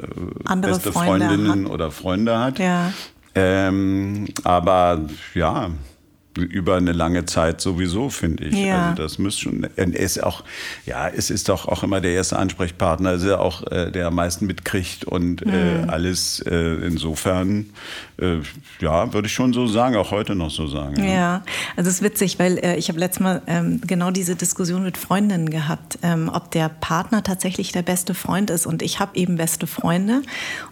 [SPEAKER 2] Andere beste Freunde Freundinnen hat. oder Freunde hat. Ja. Ähm, aber ja, über eine lange Zeit sowieso, finde ich. Ja. Also das müsste schon. Er ist auch, ja, es ist doch auch immer der erste Ansprechpartner, ist ja auch äh, der am meisten mitkriegt und mhm. äh, alles äh, insofern, äh, ja, würde ich schon so sagen, auch heute noch so sagen.
[SPEAKER 1] Ja, ja. also es ist witzig, weil äh, ich habe letztes Mal ähm, genau diese Diskussion mit Freundinnen gehabt, ähm, ob der Partner tatsächlich der beste Freund ist. Und ich habe eben beste Freunde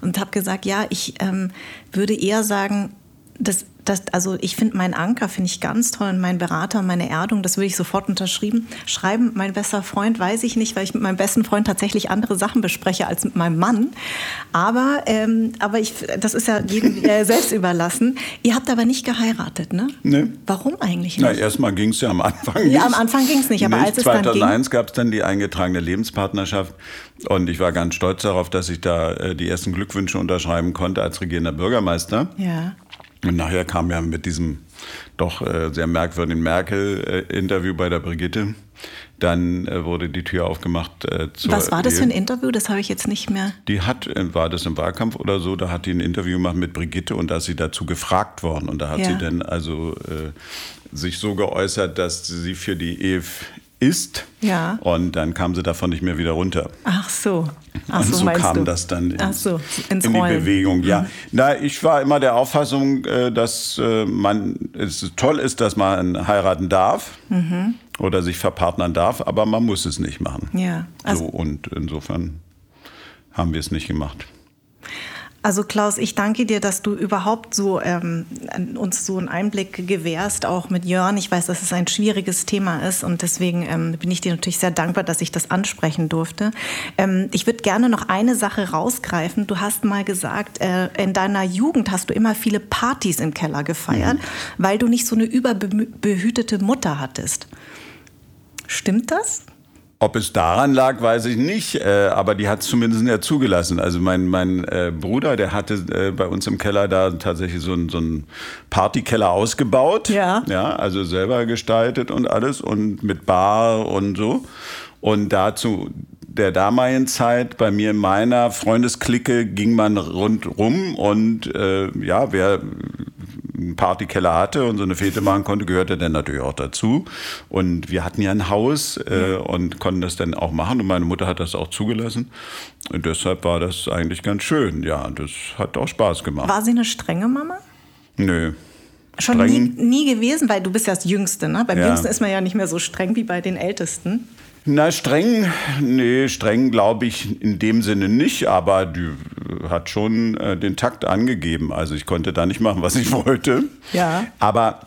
[SPEAKER 1] und habe gesagt, ja, ich ähm, würde eher sagen, das das, also ich finde meinen Anker finde ich ganz toll und mein Berater meine Erdung, das würde ich sofort unterschrieben schreiben. Mein bester Freund weiß ich nicht, weil ich mit meinem besten Freund tatsächlich andere Sachen bespreche als mit meinem Mann. Aber, ähm, aber ich, das ist ja jedem äh, selbst überlassen. Ihr habt aber nicht geheiratet, ne?
[SPEAKER 2] Nee.
[SPEAKER 1] Warum eigentlich nicht?
[SPEAKER 2] Na, erstmal ging es ja am Anfang nicht.
[SPEAKER 1] Ja, am Anfang ging es nicht, aber nicht. als es
[SPEAKER 2] 2001 gab es dann die eingetragene Lebenspartnerschaft und ich war ganz stolz darauf, dass ich da äh, die ersten Glückwünsche unterschreiben konnte als regierender Bürgermeister.
[SPEAKER 1] Ja.
[SPEAKER 2] Und nachher kam ja mit diesem doch äh, sehr merkwürdigen Merkel-Interview bei der Brigitte dann äh, wurde die Tür aufgemacht. Äh,
[SPEAKER 1] Was war das für ein Interview? Das habe ich jetzt nicht mehr.
[SPEAKER 2] Die hat, äh, war das im Wahlkampf oder so, da hat die ein Interview gemacht mit Brigitte und da ist sie dazu gefragt worden. Und da hat ja. sie dann also äh, sich so geäußert, dass sie für die Ehe ist. Ja. Und dann kam sie davon nicht mehr wieder runter.
[SPEAKER 1] Ach so. Ach
[SPEAKER 2] so, und so kam du? das dann in, so, in die Bewegung. Ja. Mhm. Na, ich war immer der Auffassung, äh, dass äh, man es toll ist, dass man heiraten darf. Mhm. Oder sich verpartnern darf, aber man muss es nicht machen. Ja. Also so, und insofern haben wir es nicht gemacht.
[SPEAKER 1] Also Klaus, ich danke dir, dass du überhaupt so ähm, uns so einen Einblick gewährst, auch mit Jörn. Ich weiß, dass es ein schwieriges Thema ist und deswegen ähm, bin ich dir natürlich sehr dankbar, dass ich das ansprechen durfte. Ähm, ich würde gerne noch eine Sache rausgreifen. Du hast mal gesagt, äh, in deiner Jugend hast du immer viele Partys im Keller gefeiert, mhm. weil du nicht so eine überbehütete Mutter hattest. Stimmt das?
[SPEAKER 2] Ob es daran lag, weiß ich nicht, äh, aber die hat es zumindest ja zugelassen. Also mein, mein äh, Bruder, der hatte äh, bei uns im Keller da tatsächlich so einen so Partykeller ausgebaut. Ja. Ja, also selber gestaltet und alles und mit Bar und so. Und dazu der damaligen Zeit, bei mir in meiner Freundesklicke, ging man rundrum und ja, wer einen Partykeller hatte und so eine Fete machen konnte, gehörte dann natürlich auch dazu. Und wir hatten ja ein Haus äh, und konnten das dann auch machen. Und meine Mutter hat das auch zugelassen. Und deshalb war das eigentlich ganz schön. Ja, das hat auch Spaß gemacht.
[SPEAKER 1] War sie eine strenge Mama?
[SPEAKER 2] Nö.
[SPEAKER 1] Schon nie, nie, gewesen, weil du bist ja das Jüngste. Ne? Beim ja. Jüngsten ist man ja nicht mehr so streng wie bei den Ältesten.
[SPEAKER 2] Na, streng, nee, streng glaube ich in dem Sinne nicht, aber die hat schon äh, den Takt angegeben. Also ich konnte da nicht machen, was ich wollte. Ja. Aber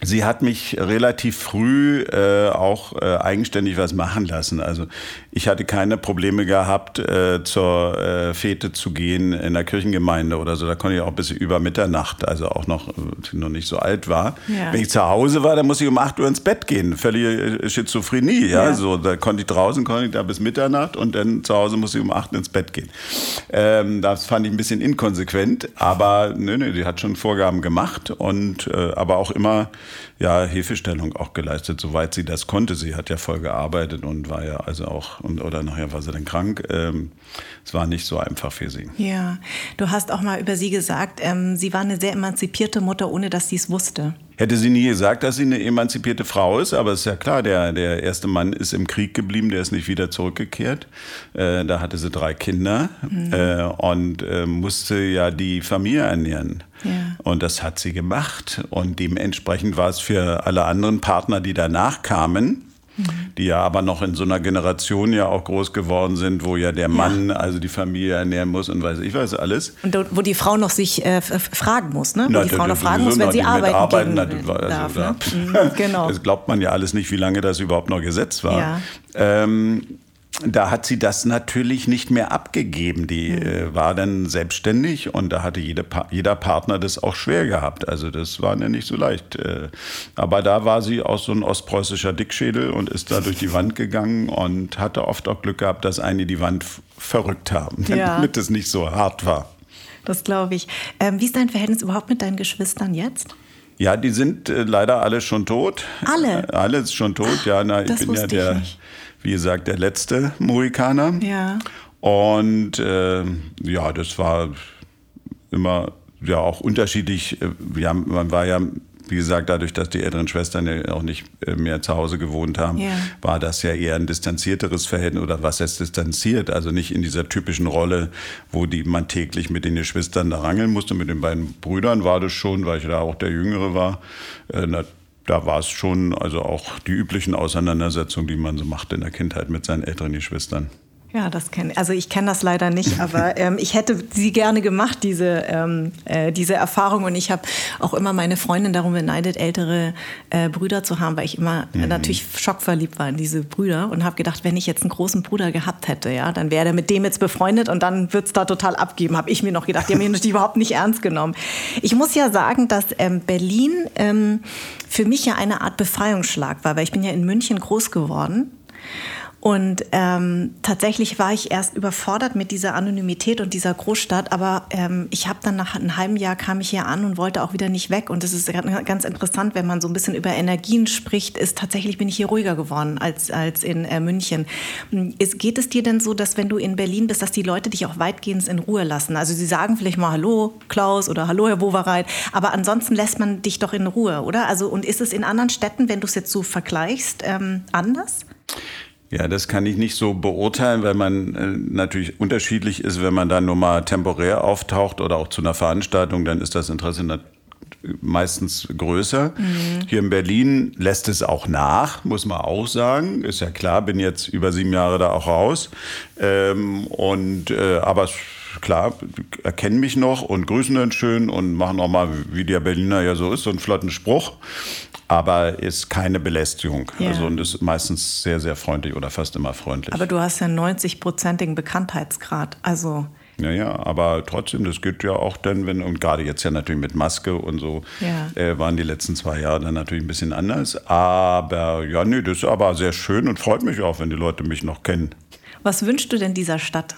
[SPEAKER 2] Sie hat mich relativ früh äh, auch äh, eigenständig was machen lassen. Also ich hatte keine Probleme gehabt, äh, zur äh, Fete zu gehen in der Kirchengemeinde oder so. Da konnte ich auch bis über Mitternacht, also auch noch, äh, noch nicht so alt war. Ja. Wenn ich zu Hause war, dann musste ich um 8 Uhr ins Bett gehen. Völlige äh, Schizophrenie. Ja? ja. So, da konnte ich draußen, konnte ich da bis Mitternacht und dann zu Hause musste ich um 8 Uhr ins Bett gehen. Ähm, das fand ich ein bisschen inkonsequent, aber nö, nö, die hat schon Vorgaben gemacht und äh, aber auch immer ja, Hilfestellung auch geleistet, soweit sie das konnte. Sie hat ja voll gearbeitet und war ja also auch, und, oder nachher war sie dann krank. Ähm, es war nicht so einfach für sie.
[SPEAKER 1] Ja, du hast auch mal über sie gesagt, ähm, sie war eine sehr emanzipierte Mutter, ohne dass sie es wusste.
[SPEAKER 2] Hätte sie nie gesagt, dass sie eine emanzipierte Frau ist, aber es ist ja klar, der, der erste Mann ist im Krieg geblieben, der ist nicht wieder zurückgekehrt. Äh, da hatte sie drei Kinder mhm. äh, und äh, musste ja die Familie ernähren. Ja. Und das hat sie gemacht. Und dementsprechend war es für alle anderen Partner, die danach kamen, die ja aber noch in so einer Generation ja auch groß geworden sind, wo ja der Mann ja. also die Familie ernähren muss und weiß ich weiß alles.
[SPEAKER 1] Und wo die Frau noch sich äh, fragen muss, ne? Wo na, die Frau noch fragen muss, wenn sie arbeiten, arbeiten na, also darf,
[SPEAKER 2] da, ne? Mhm, genau. Das glaubt man ja alles nicht, wie lange das überhaupt noch Gesetz war. Ja. Ähm, da hat sie das natürlich nicht mehr abgegeben. Die mhm. äh, war dann selbstständig und da hatte jede pa jeder Partner das auch schwer gehabt. Also das war ja nicht so leicht. Äh, aber da war sie auch so ein ostpreußischer Dickschädel und ist da durch die Wand gegangen und hatte oft auch Glück gehabt, dass einige die Wand verrückt haben, ja. damit es nicht so hart war.
[SPEAKER 1] Das glaube ich. Ähm, wie ist dein Verhältnis überhaupt mit deinen Geschwistern jetzt?
[SPEAKER 2] Ja, die sind äh, leider alle schon tot.
[SPEAKER 1] Alle?
[SPEAKER 2] Äh, alle schon tot, ja. Na, ich bin ja der. Ich wie gesagt, der letzte Mohikaner. Ja. Und äh, ja, das war immer ja auch unterschiedlich. Wir haben, man war ja, wie gesagt, dadurch, dass die älteren Schwestern ja auch nicht äh, mehr zu Hause gewohnt haben, ja. war das ja eher ein distanzierteres Verhältnis oder was heißt distanziert? Also nicht in dieser typischen Rolle, wo die man täglich mit den Geschwistern da rangeln musste. Mit den beiden Brüdern war das schon, weil ich da auch der Jüngere war. Äh, da war es schon, also auch die üblichen Auseinandersetzungen, die man so macht in der Kindheit mit seinen älteren Geschwistern.
[SPEAKER 1] Ja, das kenne also ich kenne das leider nicht, aber ähm, ich hätte sie gerne gemacht diese ähm, äh, diese Erfahrung und ich habe auch immer meine Freundin darum beneidet, ältere äh, Brüder zu haben, weil ich immer mhm. natürlich schockverliebt war in diese Brüder und habe gedacht, wenn ich jetzt einen großen Bruder gehabt hätte, ja, dann wäre er mit dem jetzt befreundet und dann wird's da total abgeben, habe ich mir noch gedacht. Die haben mich natürlich überhaupt nicht ernst genommen. Ich muss ja sagen, dass ähm, Berlin ähm, für mich ja eine Art Befreiungsschlag war, weil ich bin ja in München groß geworden Und ähm, tatsächlich war ich erst überfordert mit dieser Anonymität und dieser Großstadt, aber ähm, ich habe dann nach einem halben Jahr kam ich hier an und wollte auch wieder nicht weg. Und das ist ganz interessant, wenn man so ein bisschen über Energien spricht, ist tatsächlich bin ich hier ruhiger geworden als, als in äh, München. Ist, geht es dir denn so, dass wenn du in Berlin bist, dass die Leute dich auch weitgehend in Ruhe lassen? Also sie sagen vielleicht mal Hallo Klaus oder Hallo Herr Wowereit, aber ansonsten lässt man dich doch in Ruhe, oder? Also und ist es in anderen Städten, wenn du es jetzt so vergleichst, ähm, anders?
[SPEAKER 2] Ja, das kann ich nicht so beurteilen, weil man äh, natürlich unterschiedlich ist, wenn man da nur mal temporär auftaucht oder auch zu einer Veranstaltung, dann ist das Interesse meistens größer. Mhm. Hier in Berlin lässt es auch nach, muss man auch sagen. Ist ja klar, bin jetzt über sieben Jahre da auch raus. Ähm, und äh, aber klar, erkennen mich noch und grüßen dann schön und machen auch mal, wie der Berliner ja so ist, so einen flotten Spruch aber ist keine Belästigung. Ja. Also und ist meistens sehr, sehr freundlich oder fast immer freundlich.
[SPEAKER 1] Aber du hast ja 90-prozentigen Bekanntheitsgrad. Also
[SPEAKER 2] ja, ja, aber trotzdem, das geht ja auch dann, wenn, und gerade jetzt ja natürlich mit Maske und so, ja. äh, waren die letzten zwei Jahre dann natürlich ein bisschen anders. Aber ja, nee, das ist aber sehr schön und freut mich auch, wenn die Leute mich noch kennen.
[SPEAKER 1] Was wünschst du denn dieser Stadt?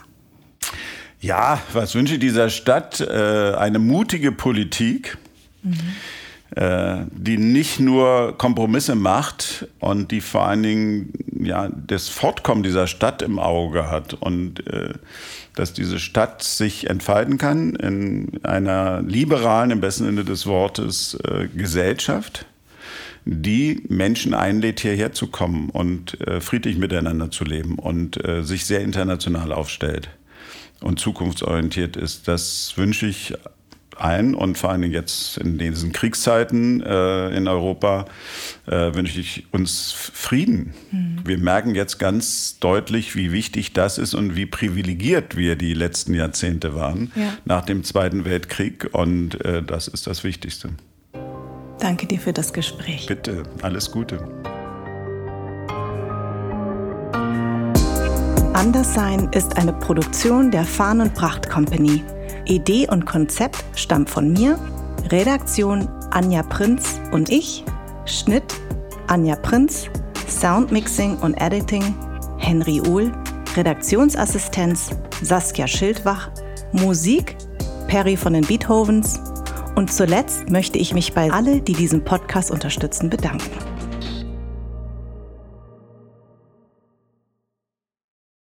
[SPEAKER 2] Ja, was wünsche ich dieser Stadt? Äh, eine mutige Politik. Mhm die nicht nur Kompromisse macht und die vor allen Dingen ja, das Fortkommen dieser Stadt im Auge hat und äh, dass diese Stadt sich entfalten kann in einer liberalen, im besten Sinne des Wortes, äh, Gesellschaft, die Menschen einlädt, hierher zu kommen und äh, friedlich miteinander zu leben und äh, sich sehr international aufstellt und zukunftsorientiert ist. Das wünsche ich ein und vor allen Dingen jetzt in diesen Kriegszeiten äh, in Europa äh, wünsche ich uns Frieden. Mhm. Wir merken jetzt ganz deutlich, wie wichtig das ist und wie privilegiert wir die letzten Jahrzehnte waren ja. nach dem Zweiten Weltkrieg und äh, das ist das Wichtigste.
[SPEAKER 1] Danke dir für das Gespräch.
[SPEAKER 2] Bitte, alles Gute.
[SPEAKER 1] Anderssein ist eine Produktion der Farn und Pracht Company. Idee und Konzept stammt von mir, Redaktion Anja Prinz und ich, Schnitt Anja Prinz, Soundmixing und Editing Henry Uhl, Redaktionsassistenz Saskia Schildwach, Musik Perry von den Beethovens und zuletzt möchte ich mich bei alle, die diesen Podcast unterstützen, bedanken.